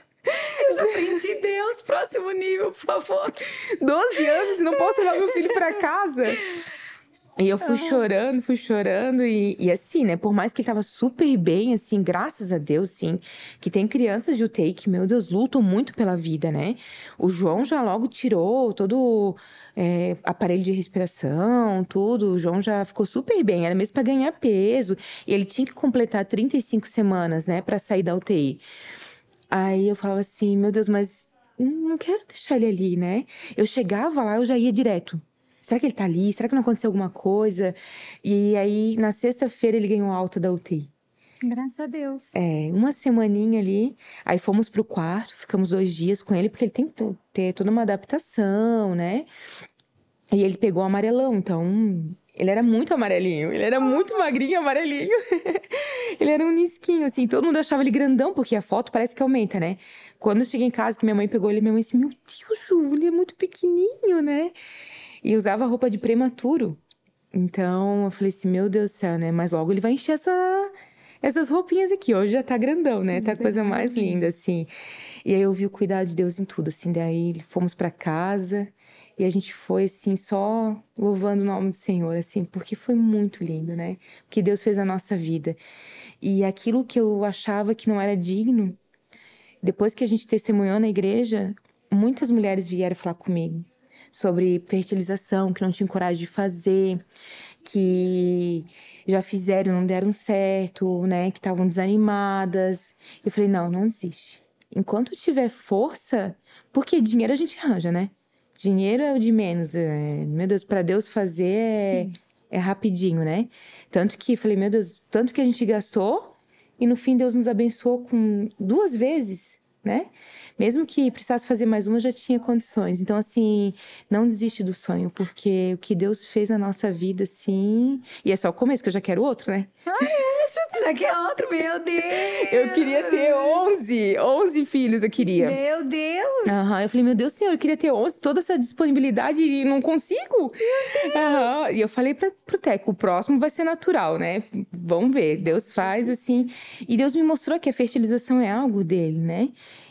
eu já aprendi Deus, próximo nível, por favor. 12 anos e não posso levar meu filho para casa. E eu fui chorando, fui chorando, e, e, assim, né? Por mais que ele tava super bem, assim, graças a Deus, sim. Que tem crianças de UTI que, meu Deus, lutam muito pela vida, né? O João já logo tirou todo é, aparelho de respiração, tudo. O João já ficou super bem, era mesmo para ganhar peso. E ele tinha que completar 35 semanas, né, para sair da UTI. Aí eu falava assim, meu Deus, mas não quero deixar ele ali, né? Eu chegava lá, eu já ia direto Será que ele tá ali? Será que não aconteceu alguma coisa? E aí, na sexta-feira, ele ganhou alta da UTI. Graças a Deus. É, uma semaninha ali. Aí fomos pro quarto, ficamos dois dias com ele, porque ele tem que ter toda uma adaptação, né? E ele pegou amarelão, então ele era muito amarelinho, ele era muito magrinho amarelinho. ele era um nisquinho, assim, todo mundo achava ele grandão, porque a foto parece que aumenta, né? Quando eu cheguei em casa, que minha mãe pegou ele, minha mãe disse: Meu Deus, Ju, ele é muito pequenininho, né? E usava roupa de prematuro. Então eu falei assim, meu Deus do céu, né? Mas logo ele vai encher essa, essas roupinhas aqui. Hoje já tá grandão, né? Sim, tá a coisa mais linda, assim. E aí eu vi o cuidado de Deus em tudo, assim. Daí fomos para casa e a gente foi, assim, só louvando o nome do Senhor, assim, porque foi muito lindo, né? O que Deus fez na nossa vida. E aquilo que eu achava que não era digno, depois que a gente testemunhou na igreja, muitas mulheres vieram falar comigo sobre fertilização, que não tinham coragem de fazer, que já fizeram, não deram certo, né? Que estavam desanimadas. Eu falei, não, não existe. Enquanto tiver força, porque dinheiro a gente arranja, né? Dinheiro é o de menos. É, meu Deus, para Deus fazer é, é rapidinho, né? Tanto que, falei, meu Deus, tanto que a gente gastou e no fim Deus nos abençoou com duas vezes, né? Mesmo que precisasse fazer mais uma, já tinha condições. Então, assim, não desiste do sonho, porque o que Deus fez na nossa vida, assim. E é só o começo, que eu já quero outro, né? Ah, é? Já quer outro? Meu Deus! Eu queria ter 11, 11 filhos, eu queria. Meu Deus! Aham, eu falei, meu Deus, senhor, eu queria ter 11, toda essa disponibilidade e não consigo. Aham, e eu falei pra, pro Teco, o próximo vai ser natural, né? Vamos ver, Deus faz assim. E Deus me mostrou que a fertilização é algo dele, né?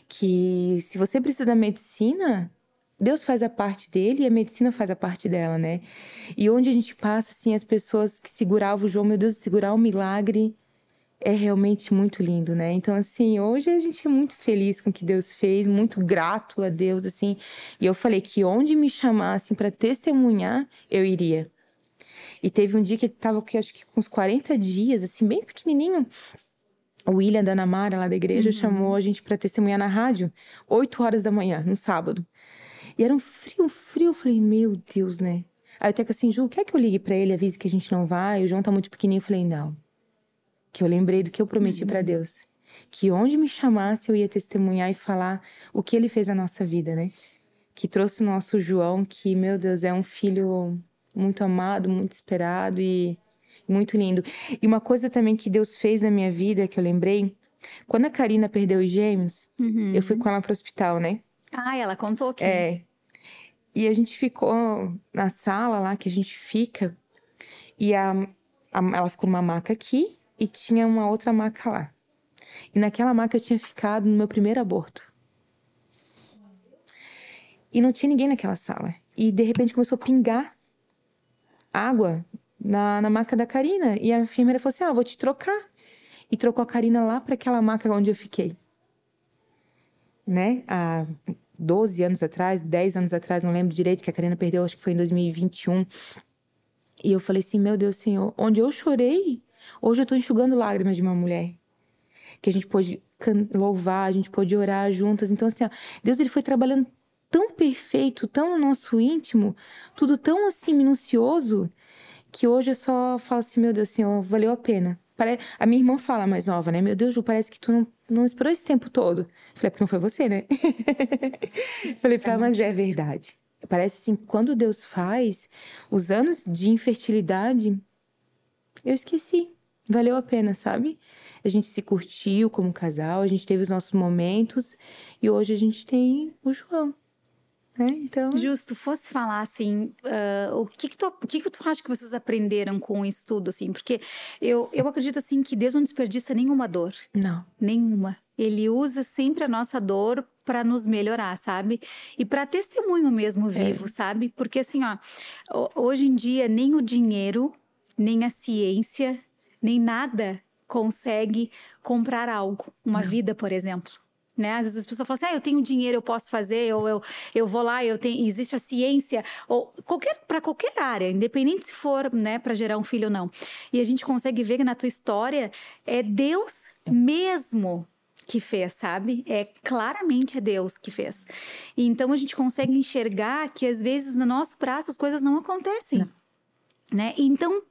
que se você precisa da medicina, Deus faz a parte dele e a medicina faz a parte dela, né? E onde a gente passa, assim, as pessoas que seguravam o João, meu Deus, segurar o milagre é realmente muito lindo, né? Então, assim, hoje a gente é muito feliz com o que Deus fez, muito grato a Deus, assim. E eu falei que onde me chamassem para testemunhar, eu iria. E teve um dia que ele tava, acho que com uns 40 dias, assim, bem pequenininho o William da Namara, lá da igreja, uhum. chamou a gente para testemunhar na rádio, 8 horas da manhã, no sábado. E era um frio, frio. Eu falei, meu Deus, né? Aí eu tenho que assim, Ju, quer que eu ligue para ele, avise que a gente não vai? O João tá muito pequenininho. Eu falei, não. Que eu lembrei do que eu prometi uhum. para Deus. Que onde me chamasse eu ia testemunhar e falar o que ele fez na nossa vida, né? Que trouxe o nosso João, que, meu Deus, é um filho muito amado, muito esperado e muito lindo. E uma coisa também que Deus fez na minha vida, que eu lembrei, quando a Karina perdeu os gêmeos, uhum. eu fui com ela pro hospital, né? Ah, ela contou que. É. E a gente ficou na sala lá que a gente fica. E a, a, ela ficou numa maca aqui e tinha uma outra maca lá. E naquela maca eu tinha ficado no meu primeiro aborto. E não tinha ninguém naquela sala. E de repente começou a pingar água na, na maca da Karina. E a enfermeira falou assim: Ah, vou te trocar. E trocou a Karina lá para aquela maca onde eu fiquei. Né? Há 12 anos atrás, 10 anos atrás, não lembro direito, que a Karina perdeu, acho que foi em 2021. E eu falei assim: Meu Deus, Senhor, onde eu chorei, hoje eu tô enxugando lágrimas de uma mulher. Que a gente pôde louvar, a gente pôde orar juntas. Então, assim, ó, Deus ele foi trabalhando tão perfeito, tão no nosso íntimo, tudo tão assim minucioso, que hoje eu só falo assim, meu Deus, Senhor, valeu a pena. A minha irmã fala mais nova, né? Meu Deus, Ju, parece que tu não, não esperou esse tempo todo. Falei, porque não foi você, né? Falei pra ela, mas é verdade. Parece assim, quando Deus faz, os anos de infertilidade, eu esqueci. Valeu a pena, sabe? A gente se curtiu como casal, a gente teve os nossos momentos e hoje a gente tem o João. Né? Então... Justo, fosse falar assim, uh, o, que que, tu, o que que tu acha que vocês aprenderam com o estudo, assim? Porque eu, eu acredito, assim, que Deus não desperdiça nenhuma dor. Não. Nenhuma. Ele usa sempre a nossa dor para nos melhorar, sabe? E para testemunho mesmo vivo, é. sabe? Porque assim, ó, hoje em dia nem o dinheiro, nem a ciência, nem nada consegue comprar algo, uma não. vida, por exemplo né? Às vezes as pessoas falam assim, ah, eu tenho dinheiro, eu posso fazer, ou eu, eu vou lá, eu tenho, existe a ciência, ou qualquer para qualquer área, independente se for, né, para gerar um filho ou não. E a gente consegue ver que na tua história é Deus mesmo que fez, sabe? É claramente é Deus que fez. E então a gente consegue enxergar que às vezes no nosso braço as coisas não acontecem. Não. Né? Então,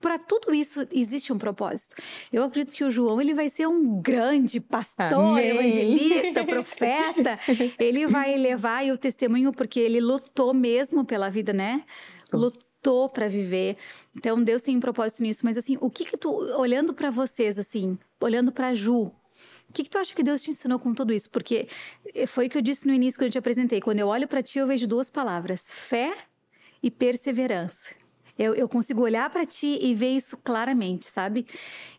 para tudo isso existe um propósito. Eu acredito que o João ele vai ser um grande pastor, Amém. evangelista, profeta. Ele vai levar o testemunho porque ele lutou mesmo pela vida, né? Lutou para viver. Então Deus tem um propósito nisso. Mas assim, o que que tu olhando para vocês assim, olhando para Ju, o que, que, tu acha que Deus te ensinou com tudo isso? Porque foi o que eu disse no início quando eu te apresentei. Quando eu olho para ti, eu vejo duas palavras: fé e perseverança. Eu, eu consigo olhar para ti e ver isso claramente, sabe?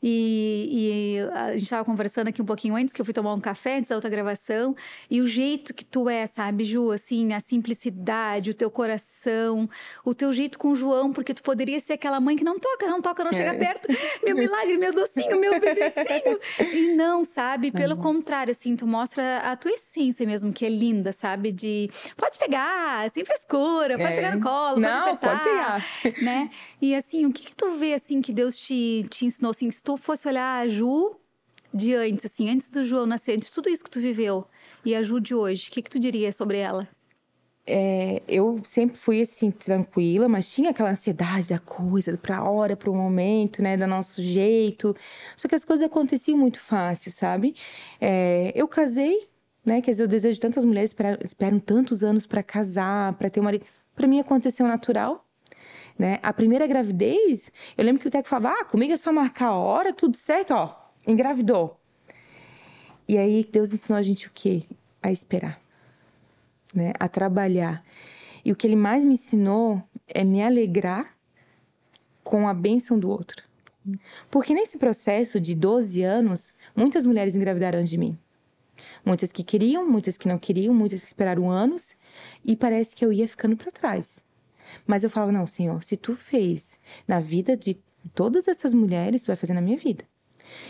E, e a gente estava conversando aqui um pouquinho antes, que eu fui tomar um café antes da outra gravação, e o jeito que tu é, sabe, Ju, assim, a simplicidade, o teu coração, o teu jeito com o João, porque tu poderia ser aquela mãe que não toca, não toca, não é. chega perto, meu milagre, meu docinho, meu bebecinho. E não, sabe? Pelo uhum. contrário, assim, tu mostra a tua essência mesmo, que é linda, sabe? De pode pegar, sem frescura, pode é. pegar no colo, não, pode apertar. Pode pegar né? E assim, o que, que tu vê assim que Deus te, te ensinou assim, se tu fosse olhar a Ju de antes, assim, antes do João nascer, antes de tudo isso que tu viveu e a Ju de hoje, o que que tu diria sobre ela? É, eu sempre fui assim tranquila, mas tinha aquela ansiedade da coisa, pra hora, pro momento, né, do nosso jeito. Só que as coisas aconteciam muito fácil, sabe? É, eu casei, né? Quer dizer, eu desejo tantas mulheres esperam, esperam tantos anos para casar, para ter uma. Para mim aconteceu natural, né? A primeira gravidez, eu lembro que o Teco falava: ah, comigo é só marcar a hora, tudo certo, ó, engravidou. E aí Deus ensinou a gente o quê? A esperar, né? A trabalhar. E o que ele mais me ensinou é me alegrar com a bênção do outro. Porque nesse processo de 12 anos, muitas mulheres engravidaram de mim. Muitas que queriam, muitas que não queriam, muitas que esperaram anos, e parece que eu ia ficando para trás. Mas eu falava, não, Senhor, se tu fez na vida de todas essas mulheres, tu vai fazer na minha vida.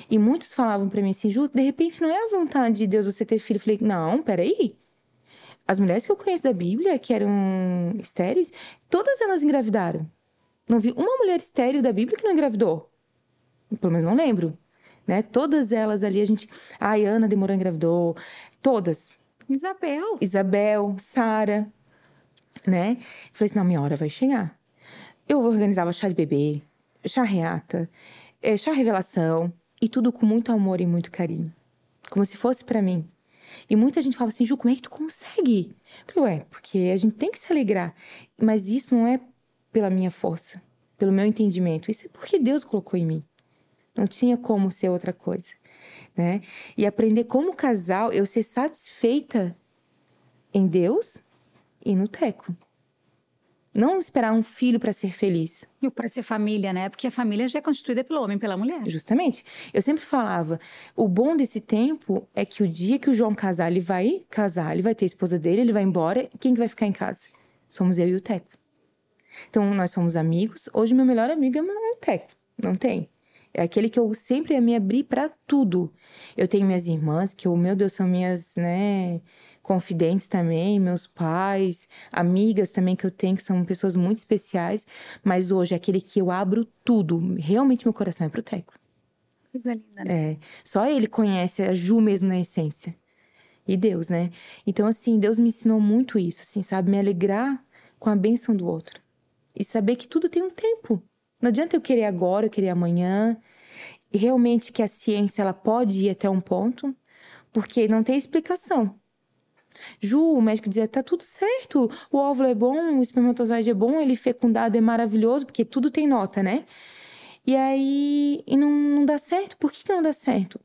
E muitos falavam para mim assim, Ju, de repente não é a vontade de Deus você ter filho. Eu falei, não, peraí. As mulheres que eu conheço da Bíblia, que eram estéreis, todas elas engravidaram. Não vi uma mulher estéril da Bíblia que não engravidou. Pelo menos não lembro. Né? Todas elas ali, a gente. Ai, Ana demorou engravidou. Todas. Isabel. Isabel, Sara né? falei assim, não, minha hora vai chegar. eu organizava chá de bebê, chá reata, é, chá revelação, e tudo com muito amor e muito carinho. Como se fosse para mim. E muita gente fala assim, Ju, como é que tu consegue? Eu falei, ué, porque a gente tem que se alegrar. Mas isso não é pela minha força, pelo meu entendimento. Isso é porque Deus colocou em mim. Não tinha como ser outra coisa, né? E aprender como casal, eu ser satisfeita em Deus e no teco. Não esperar um filho para ser feliz. E para ser família, né? Porque a família já é constituída pelo homem e pela mulher. Justamente. Eu sempre falava, o bom desse tempo é que o dia que o João casar, ele vai casar, ele vai ter a esposa dele, ele vai embora, quem que vai ficar em casa? Somos eu e o Teco. Então, nós somos amigos. Hoje, meu melhor amigo é o Teco. Não tem. É aquele que eu sempre ia me abrir para tudo. Eu tenho minhas irmãs, que, oh, meu Deus, são minhas, né confidentes também, meus pais, amigas também que eu tenho, que são pessoas muito especiais. Mas hoje, aquele que eu abro tudo, realmente meu coração é pro Teco. Coisa linda, né? É. Só ele conhece a Ju mesmo na essência. E Deus, né? Então, assim, Deus me ensinou muito isso, assim, sabe? Me alegrar com a bênção do outro. E saber que tudo tem um tempo. Não adianta eu querer agora, eu querer amanhã. E realmente que a ciência, ela pode ir até um ponto, porque não tem explicação. Ju, o médico dizia: tá tudo certo, o óvulo é bom, o espermatozoide é bom, ele fecundado é maravilhoso, porque tudo tem nota, né? E aí, e não, não dá certo. Por que, que não dá certo?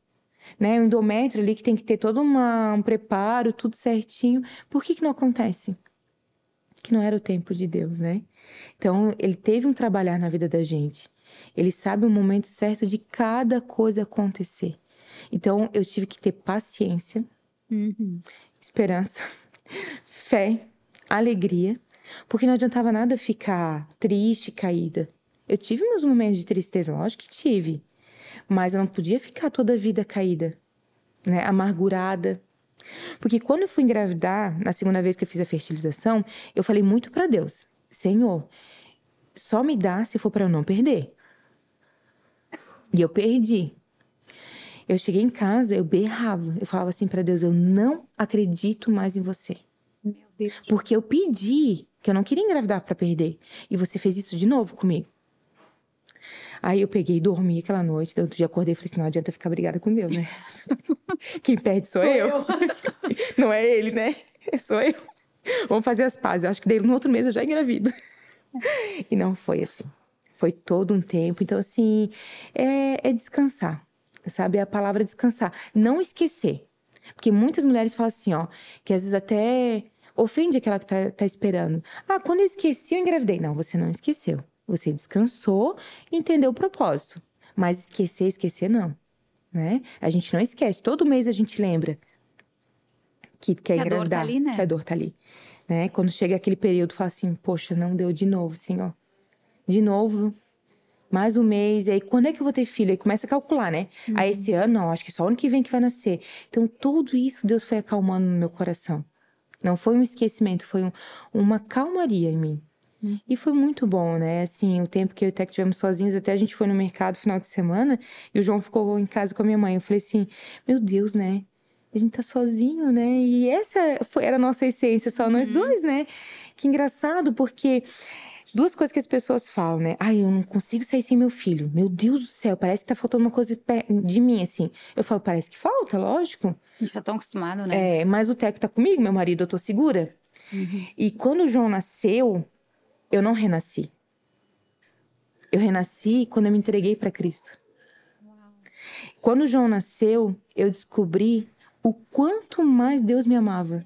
Né? O endométrio ali que tem que ter todo uma, um preparo, tudo certinho. Por que, que não acontece? Que não era o tempo de Deus, né? Então, ele teve um trabalhar na vida da gente. Ele sabe o momento certo de cada coisa acontecer. Então, eu tive que ter paciência. Uhum esperança, fé, alegria, porque não adiantava nada ficar triste, caída. Eu tive meus momentos de tristeza, lógico que tive, mas eu não podia ficar toda a vida caída, né, amargurada. Porque quando eu fui engravidar, na segunda vez que eu fiz a fertilização, eu falei muito para Deus: Senhor, só me dá se for para eu não perder. E eu perdi. Eu cheguei em casa, eu berrava. Eu falava assim para Deus: Eu não acredito mais em você. Meu Deus. Porque eu pedi que eu não queria engravidar para perder. E você fez isso de novo comigo. Aí eu peguei e dormi aquela noite. Outro dia acordei e falei assim: não adianta ficar brigada com Deus, né? Quem perde sou, sou eu. eu. não é ele, né? Sou eu. Vamos fazer as pazes. Eu acho que daí no outro mês eu já engravido. e não foi assim. Foi todo um tempo. Então, assim, é, é descansar sabe? É a palavra descansar. Não esquecer. Porque muitas mulheres falam assim, ó, que às vezes até ofende aquela que tá, tá esperando. Ah, quando eu esqueci, eu engravidei. Não, você não esqueceu. Você descansou entendeu o propósito. Mas esquecer, esquecer, não. Né? A gente não esquece. Todo mês a gente lembra que quer que engravidar. A dor tá ali, né? Que a dor tá ali. Né? Quando chega aquele período, fala assim, poxa, não deu de novo, Senhor. De novo, mais um mês, e aí quando é que eu vou ter filho? Aí começa a calcular, né? Uhum. Aí esse ano, não, acho que só ano que vem que vai nascer. Então tudo isso Deus foi acalmando no meu coração. Não foi um esquecimento, foi um, uma calmaria em mim. Uhum. E foi muito bom, né? Assim, o tempo que eu e o Tec tivemos sozinhos, até a gente foi no mercado final de semana e o João ficou em casa com a minha mãe. Eu falei assim: Meu Deus, né? A gente tá sozinho, né? E essa foi, era a nossa essência, só nós uhum. dois, né? Que engraçado, porque duas coisas que as pessoas falam, né? Ai, eu não consigo sair sem meu filho. Meu Deus do céu, parece que tá faltando uma coisa de mim, assim. Eu falo, parece que falta, lógico. A gente tá tão acostumado, né? É, mas o Teco tá comigo, meu marido, eu tô segura. Uhum. E quando o João nasceu, eu não renasci. Eu renasci quando eu me entreguei para Cristo. Uau. Quando o João nasceu, eu descobri o quanto mais Deus me amava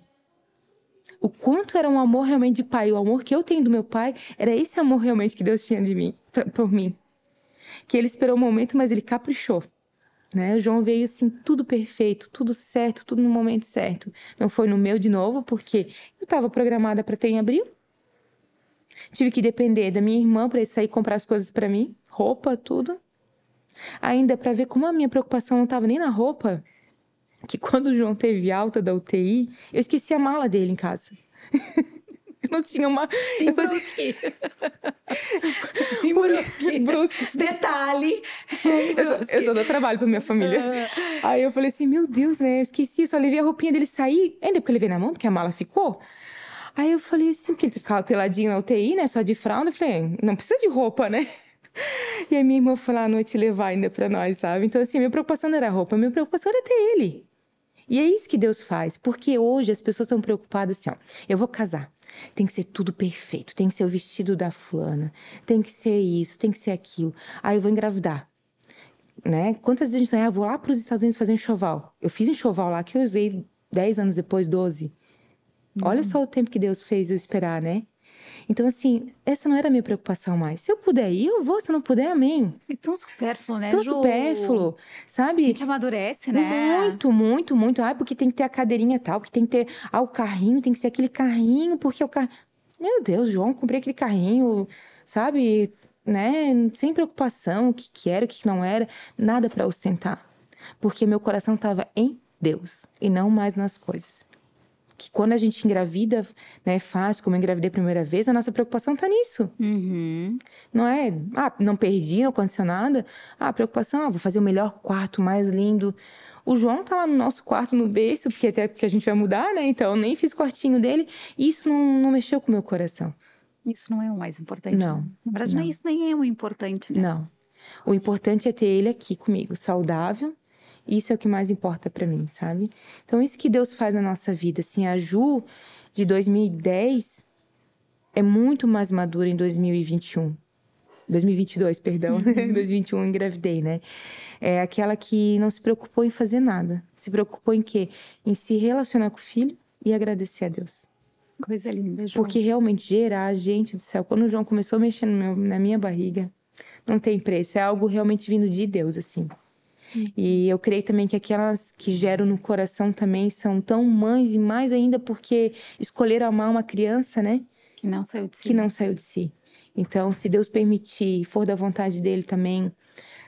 o quanto era um amor realmente de pai. O amor que eu tenho do meu pai era esse amor realmente que Deus tinha de mim, por mim. Que ele esperou um momento, mas ele caprichou. Né? O João veio assim, tudo perfeito, tudo certo, tudo no momento certo. Não foi no meu de novo, porque eu estava programada para ter em abril. Tive que depender da minha irmã para sair comprar as coisas para mim, roupa, tudo. Ainda para ver como a minha preocupação não estava nem na roupa, que quando o João teve alta da UTI, eu esqueci a mala dele em casa. eu não tinha uma. Em eu só... Brusque. em Brusque. Brusque. Detalhe. Eu só, eu só dou trabalho pra minha família. Ah. Aí eu falei assim: meu Deus, né? Eu esqueci, só levei a roupinha dele sair. Ainda porque eu levei na mão, porque a mala ficou. Aí eu falei assim, porque ele ficava peladinho na UTI, né? Só de fralda. Eu falei, não precisa de roupa, né? E a minha irmã foi lá à noite levar ainda pra nós, sabe? Então, assim, minha preocupação não era roupa, minha preocupação era ter ele. E é isso que Deus faz, porque hoje as pessoas estão preocupadas assim, ó, eu vou casar, tem que ser tudo perfeito, tem que ser o vestido da fulana, tem que ser isso, tem que ser aquilo. Aí eu vou engravidar, né? Quantas vezes a gente fala, ah, vou lá para os Estados Unidos fazer um enxoval. Eu fiz um enxoval lá que eu usei 10 anos depois, 12. Uhum. Olha só o tempo que Deus fez eu esperar, né? Então, assim, essa não era a minha preocupação mais. Se eu puder ir, eu vou. Se eu não puder, amém. É tão supérfluo, né? Tão Ju? supérfluo, sabe? A gente amadurece, né? Muito, muito, muito. Ah, porque tem que ter a cadeirinha tal, porque tem que ter. Ah, o carrinho, tem que ser aquele carrinho, porque o carro. Meu Deus, João, comprei aquele carrinho, sabe? Né? Sem preocupação, o que, que era, o que não era, nada para ostentar. Porque meu coração estava em Deus e não mais nas coisas que quando a gente engravida, né, fácil, como eu engravidei a primeira vez, a nossa preocupação tá nisso. Uhum. Não é, ah, não perdi, não aconteceu nada. Ah, a preocupação, ah, vou fazer o melhor quarto, mais lindo. O João tá lá no nosso quarto no berço, porque até porque a gente vai mudar, né? Então eu nem fiz quartinho dele. E isso não, não mexeu com o meu coração. Isso não é o mais importante. Não. Né? Na verdade, não. isso nem é o importante, né? Não. O importante é ter ele aqui comigo, saudável, isso é o que mais importa para mim, sabe? Então, isso que Deus faz na nossa vida. Assim, a Ju de 2010 é muito mais madura em 2021. 2022, perdão. Uhum. 2021 engravidei, né? É aquela que não se preocupou em fazer nada. Se preocupou em quê? Em se relacionar com o filho e agradecer a Deus. Coisa linda, João. Porque realmente gerar, gente do céu, quando o João começou a mexer meu, na minha barriga, não tem preço. É algo realmente vindo de Deus, assim. E eu creio também que aquelas que geram no coração também são tão mães e mais ainda porque escolheram amar uma criança, né? Que não saiu de si. Que não saiu de si. Então, se Deus permitir, for da vontade dele também,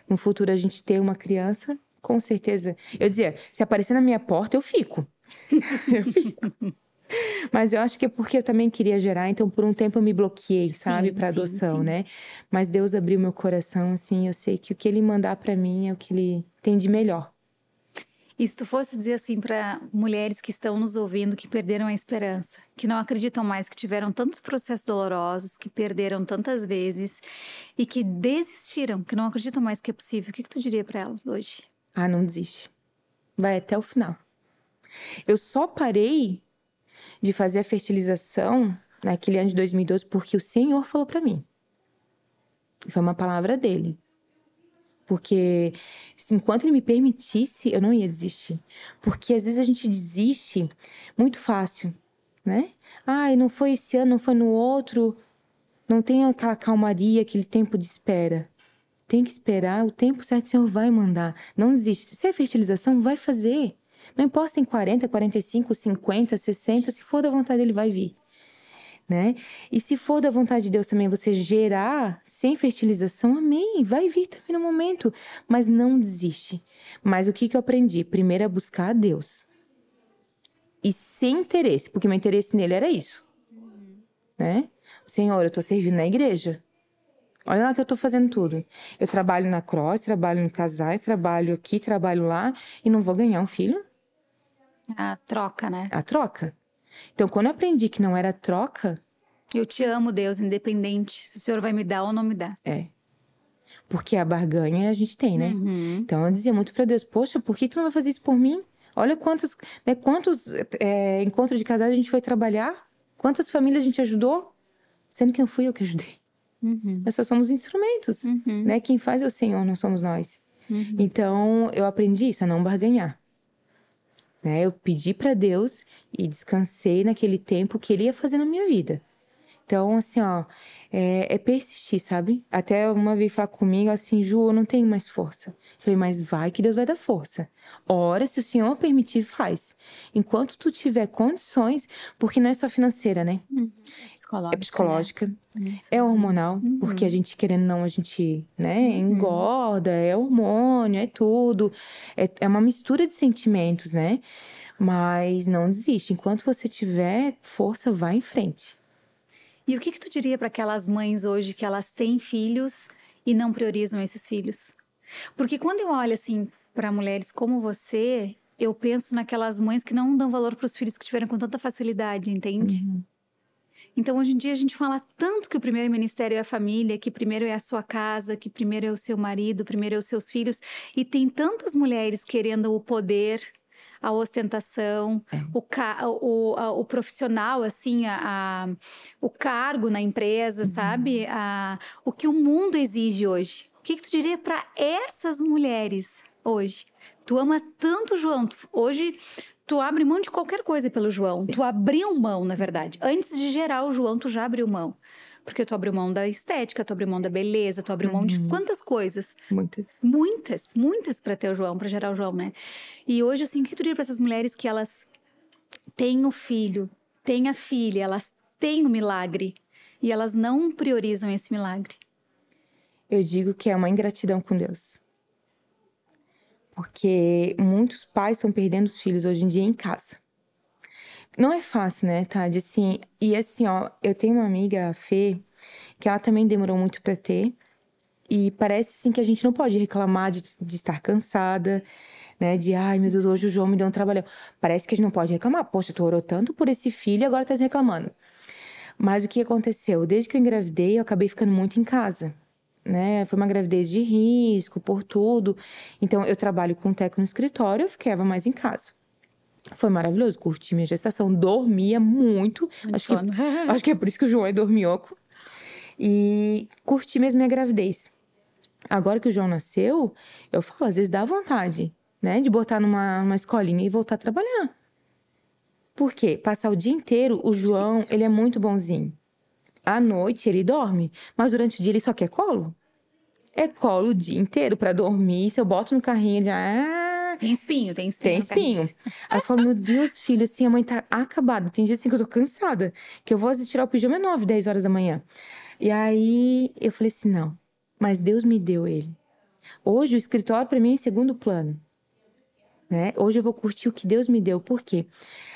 no futuro a gente ter uma criança, com certeza. Eu dizia, se aparecer na minha porta, eu fico. eu fico. Mas eu acho que é porque eu também queria gerar, então por um tempo eu me bloqueei, sabe, para adoção, sim. né? Mas Deus abriu meu coração, assim, eu sei que o que ele mandar para mim é o que ele tem de melhor. E se tu fosse dizer assim para mulheres que estão nos ouvindo que perderam a esperança, que não acreditam mais, que tiveram tantos processos dolorosos, que perderam tantas vezes e que desistiram, que não acreditam mais que é possível, o que, que tu diria para elas hoje? Ah, não desiste. Vai até o final. Eu só parei de fazer a fertilização naquele ano de 2012 porque o Senhor falou para mim. Foi uma palavra dele. Porque se, enquanto ele me permitisse, eu não ia desistir. Porque às vezes a gente desiste muito fácil, né? Ai, não foi esse ano, não foi no outro. Não tem aquela calmaria, aquele tempo de espera. Tem que esperar, o tempo certo o Senhor vai mandar. Não desiste. Se é fertilização, vai fazer. Não importa em 40, 45, 50, 60, se for da vontade dele, vai vir. Né? E se for da vontade de Deus também você gerar sem fertilização, amém, vai vir também no momento, mas não desiste. Mas o que, que eu aprendi? Primeiro é buscar a Deus. E sem interesse, porque meu interesse nele era isso. Né? Senhor, eu estou servindo na igreja. Olha lá que eu estou fazendo tudo. Eu trabalho na cross, trabalho em casais, trabalho aqui, trabalho lá e não vou ganhar um filho? A troca, né? A troca. Então, quando eu aprendi que não era troca. Eu te amo, Deus, independente se o Senhor vai me dar ou não me dar. É. Porque a barganha a gente tem, né? Uhum. Então eu dizia muito para Deus: Poxa, por que tu não vai fazer isso por mim? Olha quantos, né, quantos é, encontros de casais a gente foi trabalhar, quantas famílias a gente ajudou, sendo que não fui eu que ajudei. Uhum. Nós só somos instrumentos, uhum. né? Quem faz é o Senhor, não somos nós. Uhum. Então eu aprendi isso, a não barganhar. Né? Eu pedi para Deus e descansei naquele tempo que Ele ia fazer na minha vida. Então, assim, ó, é, é, persistir, sabe? Até uma vez falar comigo assim, Ju, eu não tenho mais força. falei, mas vai que Deus vai dar força. Ora, se o Senhor permitir, faz. Enquanto tu tiver condições, porque não é só financeira, né? Uhum. Psicológica. É psicológica, né? é hormonal, uhum. porque a gente querendo não, a gente, né, uhum. engorda, é hormônio, é tudo. É, é uma mistura de sentimentos, né? Mas não desiste. Enquanto você tiver força, vai em frente. E o que, que tu diria para aquelas mães hoje que elas têm filhos e não priorizam esses filhos? Porque quando eu olho assim para mulheres como você, eu penso naquelas mães que não dão valor para os filhos que tiveram com tanta facilidade, entende? Uhum. Então, hoje em dia, a gente fala tanto que o primeiro ministério é a família, que primeiro é a sua casa, que primeiro é o seu marido, primeiro é os seus filhos. E tem tantas mulheres querendo o poder, a ostentação, é. o, o, a, o profissional, assim, a, a, o cargo na empresa, uhum. sabe? A, o que o mundo exige hoje. O que, que tu diria para essas mulheres hoje? Tu ama tanto o João. Tu, hoje tu abre mão de qualquer coisa pelo João. Sim. Tu abriu mão, na verdade. Antes de gerar o João, tu já abriu mão. Porque tu abriu mão da estética, tu abriu mão da beleza, tu abriu uhum. mão de uhum. quantas coisas? Muitas. Muitas, muitas para ter o João, para gerar o João, né? E hoje, assim, o que tu diria para essas mulheres que elas têm o filho, têm a filha, elas têm o milagre e elas não priorizam esse milagre? Eu digo que é uma ingratidão com Deus. Porque muitos pais estão perdendo os filhos hoje em dia em casa. Não é fácil, né, Tade? Assim, e assim, ó, eu tenho uma amiga, a Fê, que ela também demorou muito para ter. E parece, assim, que a gente não pode reclamar de, de estar cansada, né? De, ai, meu Deus, hoje o João me deu um trabalho. Parece que a gente não pode reclamar. Poxa, tu orou tanto por esse filho e agora tá reclamando. Mas o que aconteceu? Desde que eu engravidei, eu acabei ficando muito em casa. Né? Foi uma gravidez de risco, por tudo. Então, eu trabalho com teco no escritório, eu ficava mais em casa. Foi maravilhoso, curti minha gestação, dormia muito. acho que, acho que é por isso que o João é dorminhoco. E curti mesmo minha gravidez. Agora que o João nasceu, eu falo, às vezes dá vontade, né? De botar numa, numa escolinha e voltar a trabalhar. Por quê? Passar o dia inteiro, o João, Difícil. ele é muito bonzinho. À noite ele dorme, mas durante o dia ele só quer colo. É colo o dia inteiro para dormir. Se eu boto no carrinho, ele já. Tem espinho, tem espinho. Tem espinho. Aí eu falo, meu Deus, filho, assim, a mãe tá acabada. Tem dia assim que eu tô cansada. Que eu vou assistir ao pijama 9, 10 horas da manhã. E aí eu falei assim, não. Mas Deus me deu ele. Hoje o escritório para mim é em segundo plano. Né? Hoje eu vou curtir o que Deus me deu. Por quê?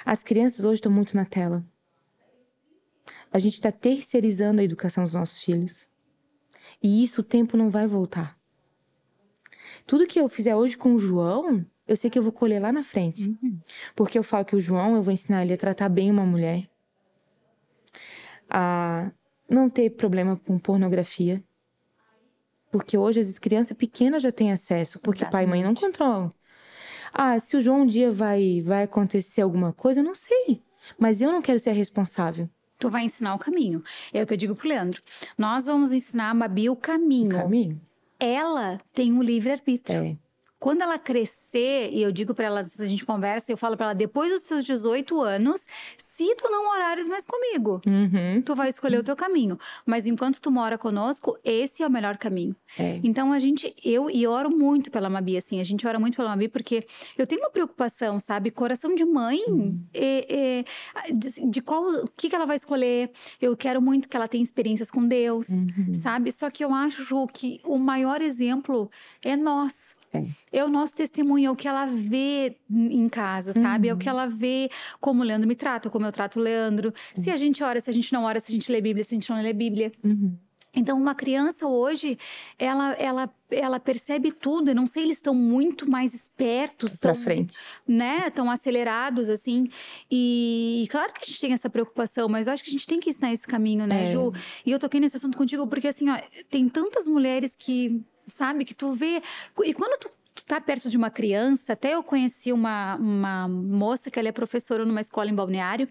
As crianças hoje estão muito na tela. A gente está terceirizando a educação dos nossos filhos. E isso o tempo não vai voltar. Tudo que eu fizer hoje com o João, eu sei que eu vou colher lá na frente. Uhum. Porque eu falo que o João, eu vou ensinar ele a tratar bem uma mulher, a não ter problema com pornografia. Porque hoje as crianças pequenas já têm acesso, porque Exatamente. pai e mãe não controlam. Ah, se o João um dia vai, vai acontecer alguma coisa, eu não sei. Mas eu não quero ser a responsável. Tu vai ensinar o caminho. É o que eu digo pro Leandro. Nós vamos ensinar a Mabi o caminho. O caminho. Ela tem um livre-arbítrio. É. Quando ela crescer, e eu digo para ela, se a gente conversa, eu falo para ela, depois dos seus 18 anos, se tu não morares mais comigo, uhum. tu vai escolher o teu caminho. Mas enquanto tu mora conosco, esse é o melhor caminho. É. Então a gente, eu e oro muito pela Mabi, assim, a gente ora muito pela Mabi porque eu tenho uma preocupação, sabe? Coração de mãe, uhum. é, é, de, de, qual, o que, que ela vai escolher. Eu quero muito que ela tenha experiências com Deus, uhum. sabe? Só que eu acho, Ju, que o maior exemplo é nós. É. é o nosso testemunho, é o que ela vê em casa, sabe? Uhum. É o que uhum. ela vê como o Leandro me trata, como eu trato o Leandro. Uhum. Se a gente ora, se a gente não ora, se a gente lê Bíblia, se a gente não lê Bíblia. Uhum. Então, uma criança hoje, ela, ela, ela percebe tudo. Eu não sei, eles estão muito mais espertos. Pra tão, frente. Né? Estão acelerados, assim. E, claro que a gente tem essa preocupação, mas eu acho que a gente tem que ensinar esse caminho, né, é. Ju? E eu toquei nesse assunto contigo porque, assim, ó, tem tantas mulheres que sabe? Que tu vê. E quando tu tu tá perto de uma criança, até eu conheci uma, uma moça que ela é professora numa escola em Balneário,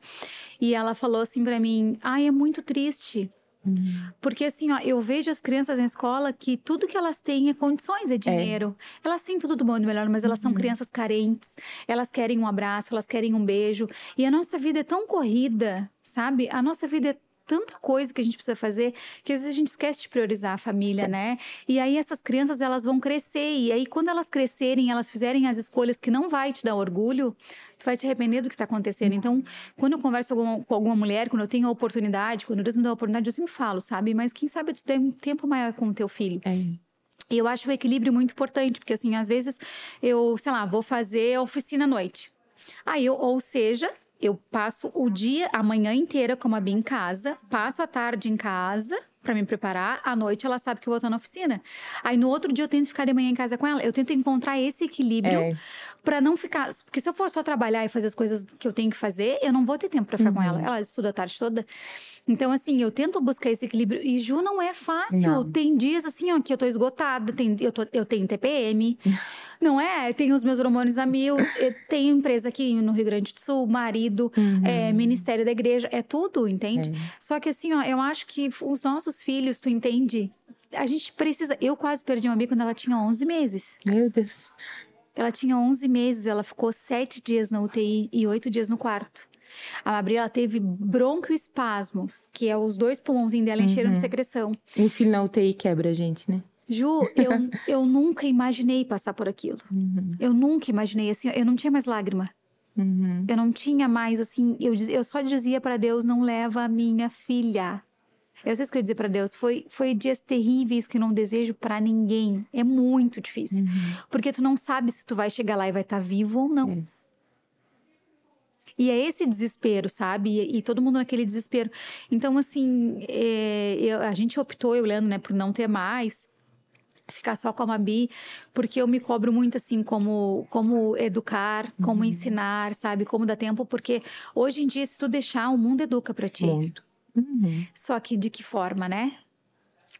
e ela falou assim para mim: "Ai, é muito triste". Uhum. Porque assim, ó, eu vejo as crianças na escola que tudo que elas têm é condições, é dinheiro. É. Elas têm tudo do bom e do melhor, mas elas são uhum. crianças carentes. Elas querem um abraço, elas querem um beijo. E a nossa vida é tão corrida, sabe? A nossa vida é tanta coisa que a gente precisa fazer que às vezes a gente esquece de priorizar a família, né? E aí essas crianças elas vão crescer e aí quando elas crescerem, elas fizerem as escolhas que não vai te dar orgulho, tu vai te arrepender do que está acontecendo. Então, quando eu converso com, alguma mulher, quando eu tenho a oportunidade, quando Deus me dá a oportunidade, eu sempre falo, sabe? Mas quem sabe tu tem um tempo maior com o teu filho. É. E eu acho o equilíbrio muito importante, porque assim, às vezes eu, sei lá, vou fazer oficina à noite. Aí, eu, ou seja, eu passo o dia, a manhã inteira com a Bia em casa, passo a tarde em casa, para me preparar. À noite ela sabe que eu vou estar na oficina. Aí no outro dia eu tento ficar de manhã em casa com ela. Eu tento encontrar esse equilíbrio é. para não ficar, porque se eu for só trabalhar e fazer as coisas que eu tenho que fazer, eu não vou ter tempo para ficar uhum. com ela. Ela estuda a tarde toda. Então, assim, eu tento buscar esse equilíbrio. E Ju não é fácil. Não. Tem dias, assim, ó, que eu tô esgotada, tem, eu, tô, eu tenho TPM. não é? Tenho os meus hormônios a mil. tenho empresa aqui no Rio Grande do Sul, marido, uhum. é, ministério da igreja. É tudo, entende? É. Só que, assim, ó, eu acho que os nossos filhos, tu entende? A gente precisa. Eu quase perdi uma amiga quando ela tinha 11 meses. Meu Deus. Ela tinha 11 meses, ela ficou sete dias na UTI e oito dias no quarto. A Gabriela teve broncoespasmos, que é os dois pulmãozinhos dela encheram uhum. de secreção. E o filho na UTI quebra a gente, né? Ju, eu, eu nunca imaginei passar por aquilo. Uhum. Eu nunca imaginei, assim, eu não tinha mais lágrima. Uhum. Eu não tinha mais, assim, eu, eu só dizia para Deus: não leva a minha filha. Eu sei o que eu ia dizer para Deus. Foi, foi dias terríveis que não desejo para ninguém. É muito difícil. Uhum. Porque tu não sabe se tu vai chegar lá e vai estar tá vivo ou não. É. E é esse desespero, sabe? E, e todo mundo naquele desespero. Então, assim, é, eu, a gente optou, eu lendo, né, por não ter mais ficar só com a Mabi, porque eu me cobro muito assim como como educar, como uhum. ensinar, sabe, como dar tempo, porque hoje em dia se tu deixar o mundo educa para ti. Muito. Uhum. Só que de que forma, né?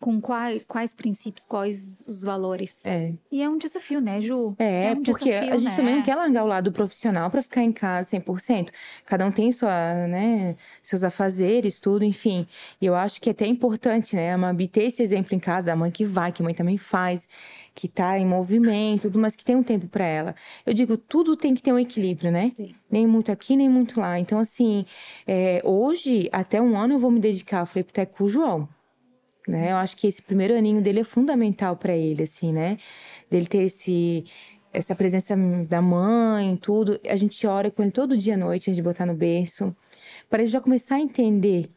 Com quais, quais princípios, quais os valores. É. E é um desafio, né, Ju? É, é um porque desafio, a gente né? também não quer largar o lado profissional para ficar em casa 100%. Cada um tem sua, né, seus afazeres, tudo, enfim. E eu acho que é até importante, né, a Mabi ter esse exemplo em casa, a mãe que vai, que a mãe também faz, que tá em movimento, tudo, mas que tem um tempo para ela. Eu digo, tudo tem que ter um equilíbrio, né? Sim. Nem muito aqui, nem muito lá. Então, assim, é, hoje, até um ano eu vou me dedicar, eu falei pro Teco João né? Eu acho que esse primeiro aninho dele é fundamental para ele, assim, né? Dele ter esse essa presença da mãe, tudo. A gente ora com ele todo dia à noite antes de botar no berço, para ele já começar a entender,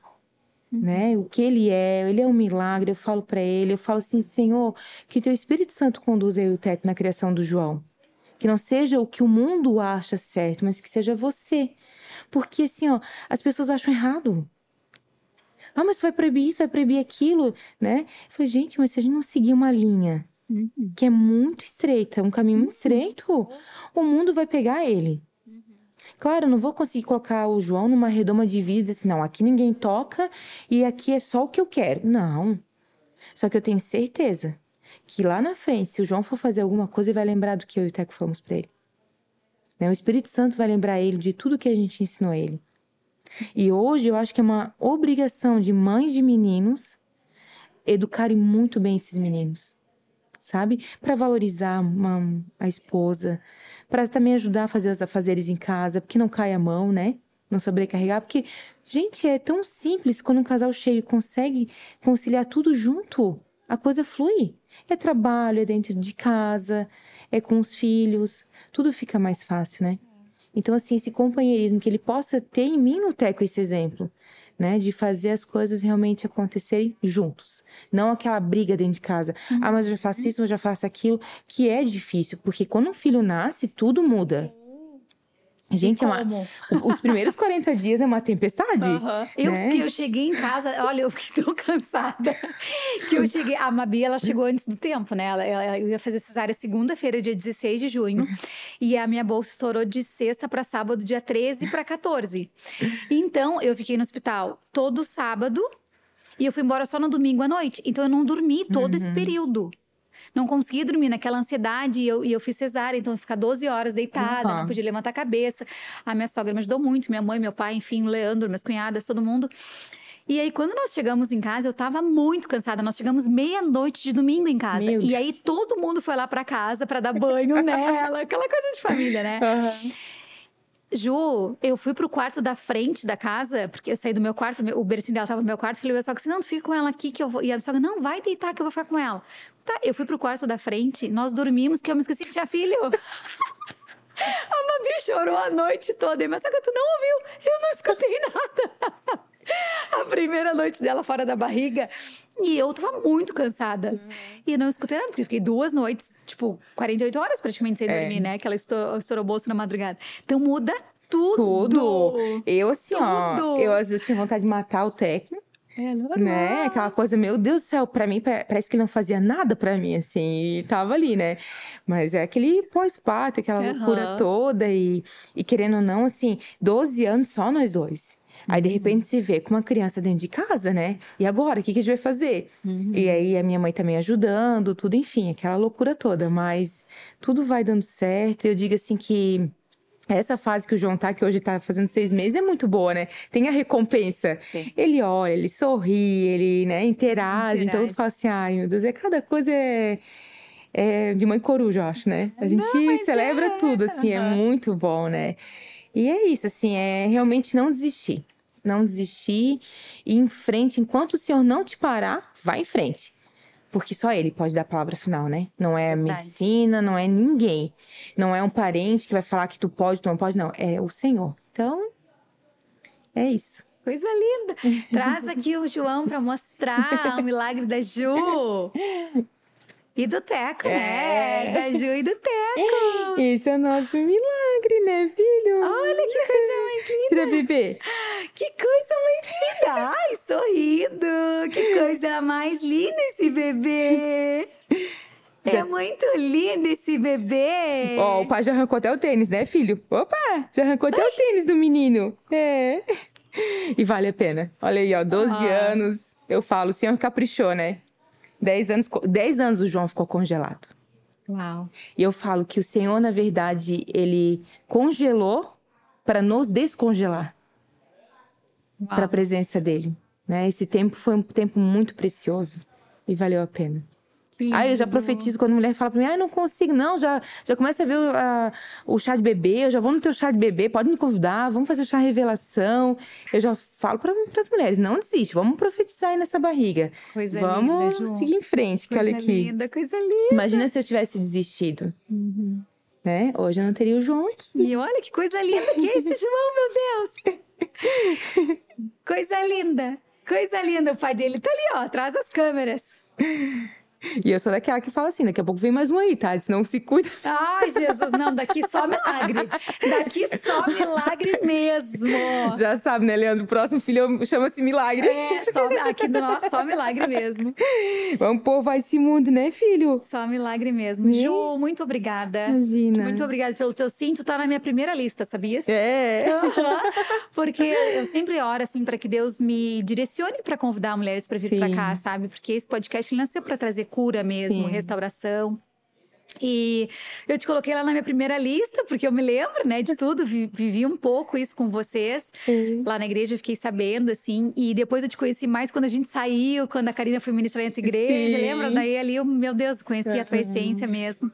uhum. né? O que ele é, ele é um milagre. Eu falo para ele, eu falo assim, Senhor, que teu Espírito Santo conduza eu e o Teco na criação do João. Que não seja o que o mundo acha certo, mas que seja você. Porque assim, ó, as pessoas acham errado. Ah, mas vai proibir isso, vai proibir aquilo, né? Eu falei, gente, mas se a gente não seguir uma linha uhum. que é muito estreita, um caminho muito uhum. estreito, o mundo vai pegar ele. Uhum. Claro, não vou conseguir colocar o João numa redoma de vida e dizer assim, não, aqui ninguém toca e aqui é só o que eu quero. Não. Só que eu tenho certeza que lá na frente, se o João for fazer alguma coisa, ele vai lembrar do que eu e o Teco falamos para ele. Né? O Espírito Santo vai lembrar ele de tudo que a gente ensinou a ele. E hoje eu acho que é uma obrigação de mães de meninos educarem muito bem esses meninos, sabe? Para valorizar uma, a esposa, para também ajudar a fazer os afazeres em casa, porque não cai a mão, né? Não sobrecarregar, porque, gente, é tão simples quando um casal chega e consegue conciliar tudo junto, a coisa flui. É trabalho, é dentro de casa, é com os filhos, tudo fica mais fácil, né? Então, assim, esse companheirismo, que ele possa ter em mim no Teco esse exemplo, né? De fazer as coisas realmente acontecerem juntos. Não aquela briga dentro de casa. Uhum. Ah, mas eu já faço isso, eu já faço aquilo, que é difícil, porque quando um filho nasce, tudo muda. Gente, é uma, os primeiros 40 dias é uma tempestade. Uhum. Né? Eu, eu cheguei em casa, olha, eu fiquei tão cansada que eu cheguei. A Mabi, ela chegou antes do tempo, né? Ela, ela eu ia fazer cesárea segunda-feira, dia 16 de junho. e a minha bolsa estourou de sexta para sábado, dia 13 para 14. Então, eu fiquei no hospital todo sábado e eu fui embora só no domingo à noite. Então, eu não dormi todo uhum. esse período não conseguia dormir naquela ansiedade e eu, e eu fiz cesárea, então eu ficar 12 horas deitada, uhum. não podia levantar a cabeça. A minha sogra me ajudou muito, minha mãe, meu pai, enfim, o Leandro, minhas cunhadas, todo mundo. E aí, quando nós chegamos em casa, eu tava muito cansada. Nós chegamos meia-noite de domingo em casa. Meu e aí, todo mundo foi lá pra casa para dar banho nela. Aquela coisa de família, né? Uhum. Ju, eu fui pro quarto da frente da casa, porque eu saí do meu quarto, o bercinho dela tava no meu quarto, falei, só que se não, tu fica com ela aqui que eu vou. E a sogra, não, vai deitar que eu vou ficar com ela. Tá, eu fui pro quarto da frente, nós dormimos, que eu me esqueci que tinha filho. a Mabi chorou a noite toda, mas que tu não ouviu, eu não escutei nada. a primeira noite dela fora da barriga. E eu tava muito cansada. Uhum. E não escutei nada, porque eu fiquei duas noites, tipo, 48 horas praticamente sem é. dormir, né? Que ela estourou o bolso na madrugada. Então muda tudo. Tudo. Eu, assim, tudo. ó, eu às vezes tinha vontade de matar o técnico. É normal. Né? Aquela coisa, meu Deus do céu, pra mim parece que ele não fazia nada pra mim, assim, e tava ali, né? Mas é aquele pós-parto, aquela uhum. loucura toda, e, e querendo ou não, assim, 12 anos só nós dois. Aí, de repente, se vê com uma criança dentro de casa, né? E agora, o que, que a gente vai fazer? Uhum. E aí, a minha mãe também ajudando, tudo, enfim, aquela loucura toda. Mas tudo vai dando certo. E eu digo assim que essa fase que o João tá, que hoje tá fazendo seis meses, é muito boa, né? Tem a recompensa. Sim. Ele olha, ele sorri, ele, né, interage. interage. Então, tu fala assim, ai, meu Deus, é cada coisa é, é de mãe coruja, eu acho, né? A gente não, celebra é. tudo, assim, uhum. é muito bom, né? E é isso, assim, é realmente não desistir. Não desistir e ir em frente. Enquanto o Senhor não te parar, vai em frente. Porque só ele pode dar a palavra final, né? Não é a medicina, não é ninguém. Não é um parente que vai falar que tu pode, tu não pode, não. É o Senhor. Então, é isso. Coisa linda. Traz aqui o João para mostrar o milagre da Ju. E do Teco, né? é. né? Da Ju e do Teco. Esse é o nosso milagre, né, filho? Olha que coisa bebê. Que coisa mais linda. Ai, sorrindo. Que coisa mais linda esse bebê. É muito lindo esse bebê. Ó, oh, o pai já arrancou até o tênis, né, filho? Opa, já arrancou até Ai. o tênis do menino. É. E vale a pena. Olha aí, ó, 12 ah. anos. Eu falo, o senhor caprichou, né? 10 anos, 10 anos o João ficou congelado. Uau. E eu falo que o Senhor, na verdade, ele congelou para nos descongelar para a presença dele. Né? Esse tempo foi um tempo muito precioso e valeu a pena. Aí eu já profetizo quando a mulher fala pra mim, ah, não consigo, não, já, já começa a ver o, a, o chá de bebê, eu já vou no teu chá de bebê, pode me convidar, vamos fazer o chá revelação. Eu já falo para as mulheres, não desiste, vamos profetizar aí nessa barriga. Coisa vamos linda, seguir em frente, coisa que olha aqui. Linda, coisa linda. Imagina se eu tivesse desistido. Uhum. Né? Hoje eu não teria o João aqui. E olha que coisa linda que é esse João, meu Deus! coisa linda, coisa linda. O pai dele tá ali, ó, atrás das câmeras. E eu sou daquela que fala assim: daqui a pouco vem mais um aí, tá? Senão se cuida. Ai, Jesus, não, daqui só milagre. Daqui só milagre mesmo. Já sabe, né, Leandro? O próximo filho chama-se Milagre. É, só, aqui do nosso, só milagre mesmo. Vamos povoar esse mundo, né, filho? Só milagre mesmo. E? Ju, muito obrigada. Imagina. Muito obrigada pelo teu. Tu tá na minha primeira lista, sabias? É. Uhum. Porque eu sempre oro, assim, para que Deus me direcione para convidar mulheres para vir para cá, sabe? Porque esse podcast nasceu para trazer cura mesmo, Sim. restauração. E eu te coloquei lá na minha primeira lista, porque eu me lembro, né, de tudo, vivi um pouco isso com vocês. Sim. Lá na igreja eu fiquei sabendo, assim, e depois eu te conheci mais quando a gente saiu, quando a Karina foi ministrar na igreja, Sim. lembra? Daí ali eu, meu Deus, conheci uhum. a tua essência mesmo.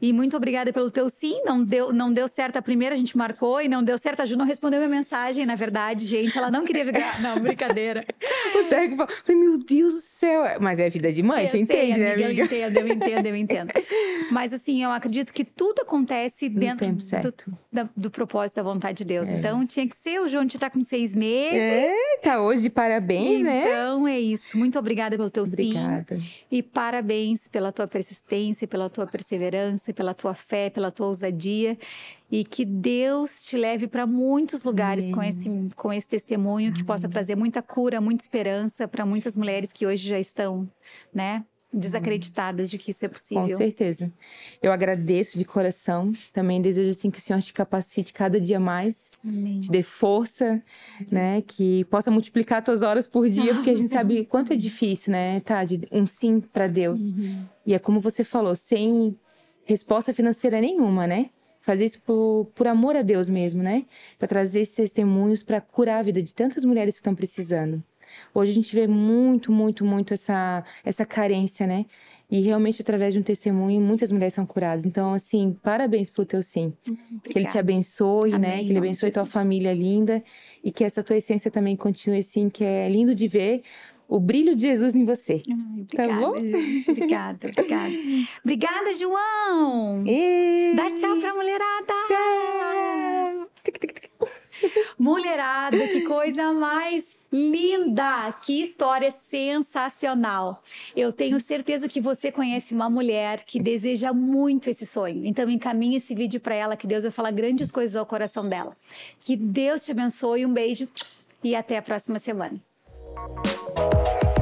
E muito obrigada pelo teu sim. Não deu, não deu certo a primeira, a gente marcou e não deu certo. A Ju não respondeu minha mensagem, na verdade, gente. Ela não queria virar. Não, brincadeira. o técnico falou: meu Deus do céu. Mas é vida de mãe, eu tu entende, né, amiga? Eu entendo, eu entendo, eu entendo. Mas assim, eu acredito que tudo acontece dentro do, do, do, propósito da vontade de Deus. É. Então tinha que ser. O João te tá com seis meses. É, tá hoje, parabéns, então, né? Então é isso. Muito obrigada pelo teu obrigada. sim. E parabéns pela tua persistência, pela tua perseverança, pela tua fé, pela tua ousadia e que Deus te leve para muitos lugares com esse, com esse testemunho que possa trazer muita cura, muita esperança para muitas mulheres que hoje já estão, né? Desacreditadas de que isso é possível. Com certeza. Eu agradeço de coração. Também desejo assim que o Senhor te capacite cada dia mais, Amém. te dê força, né? Que possa multiplicar tuas horas por dia, porque a gente sabe quanto é difícil, né? Tá, de um sim para Deus. Uhum. E é como você falou, sem resposta financeira nenhuma, né? Fazer isso por, por amor a Deus mesmo, né? Para trazer esses testemunhos para curar a vida de tantas mulheres que estão precisando. Hoje a gente vê muito, muito, muito essa, essa carência, né? E realmente, através de um testemunho, muitas mulheres são curadas. Então, assim, parabéns pelo teu sim. Obrigada. Que ele te abençoe, Amém, né? Que ele abençoe tua família linda. E que essa tua essência também continue assim, que é lindo de ver o brilho de Jesus em você. Ai, tá obrigada, tá bom? Obrigada, obrigada. obrigada, João! E... Dá tchau pra mulherada! Tchau! Mulherada, que coisa mais linda! Que história sensacional! Eu tenho certeza que você conhece uma mulher que deseja muito esse sonho. Então encaminhe esse vídeo para ela, que Deus vai falar grandes coisas ao coração dela. Que Deus te abençoe, um beijo e até a próxima semana. thank you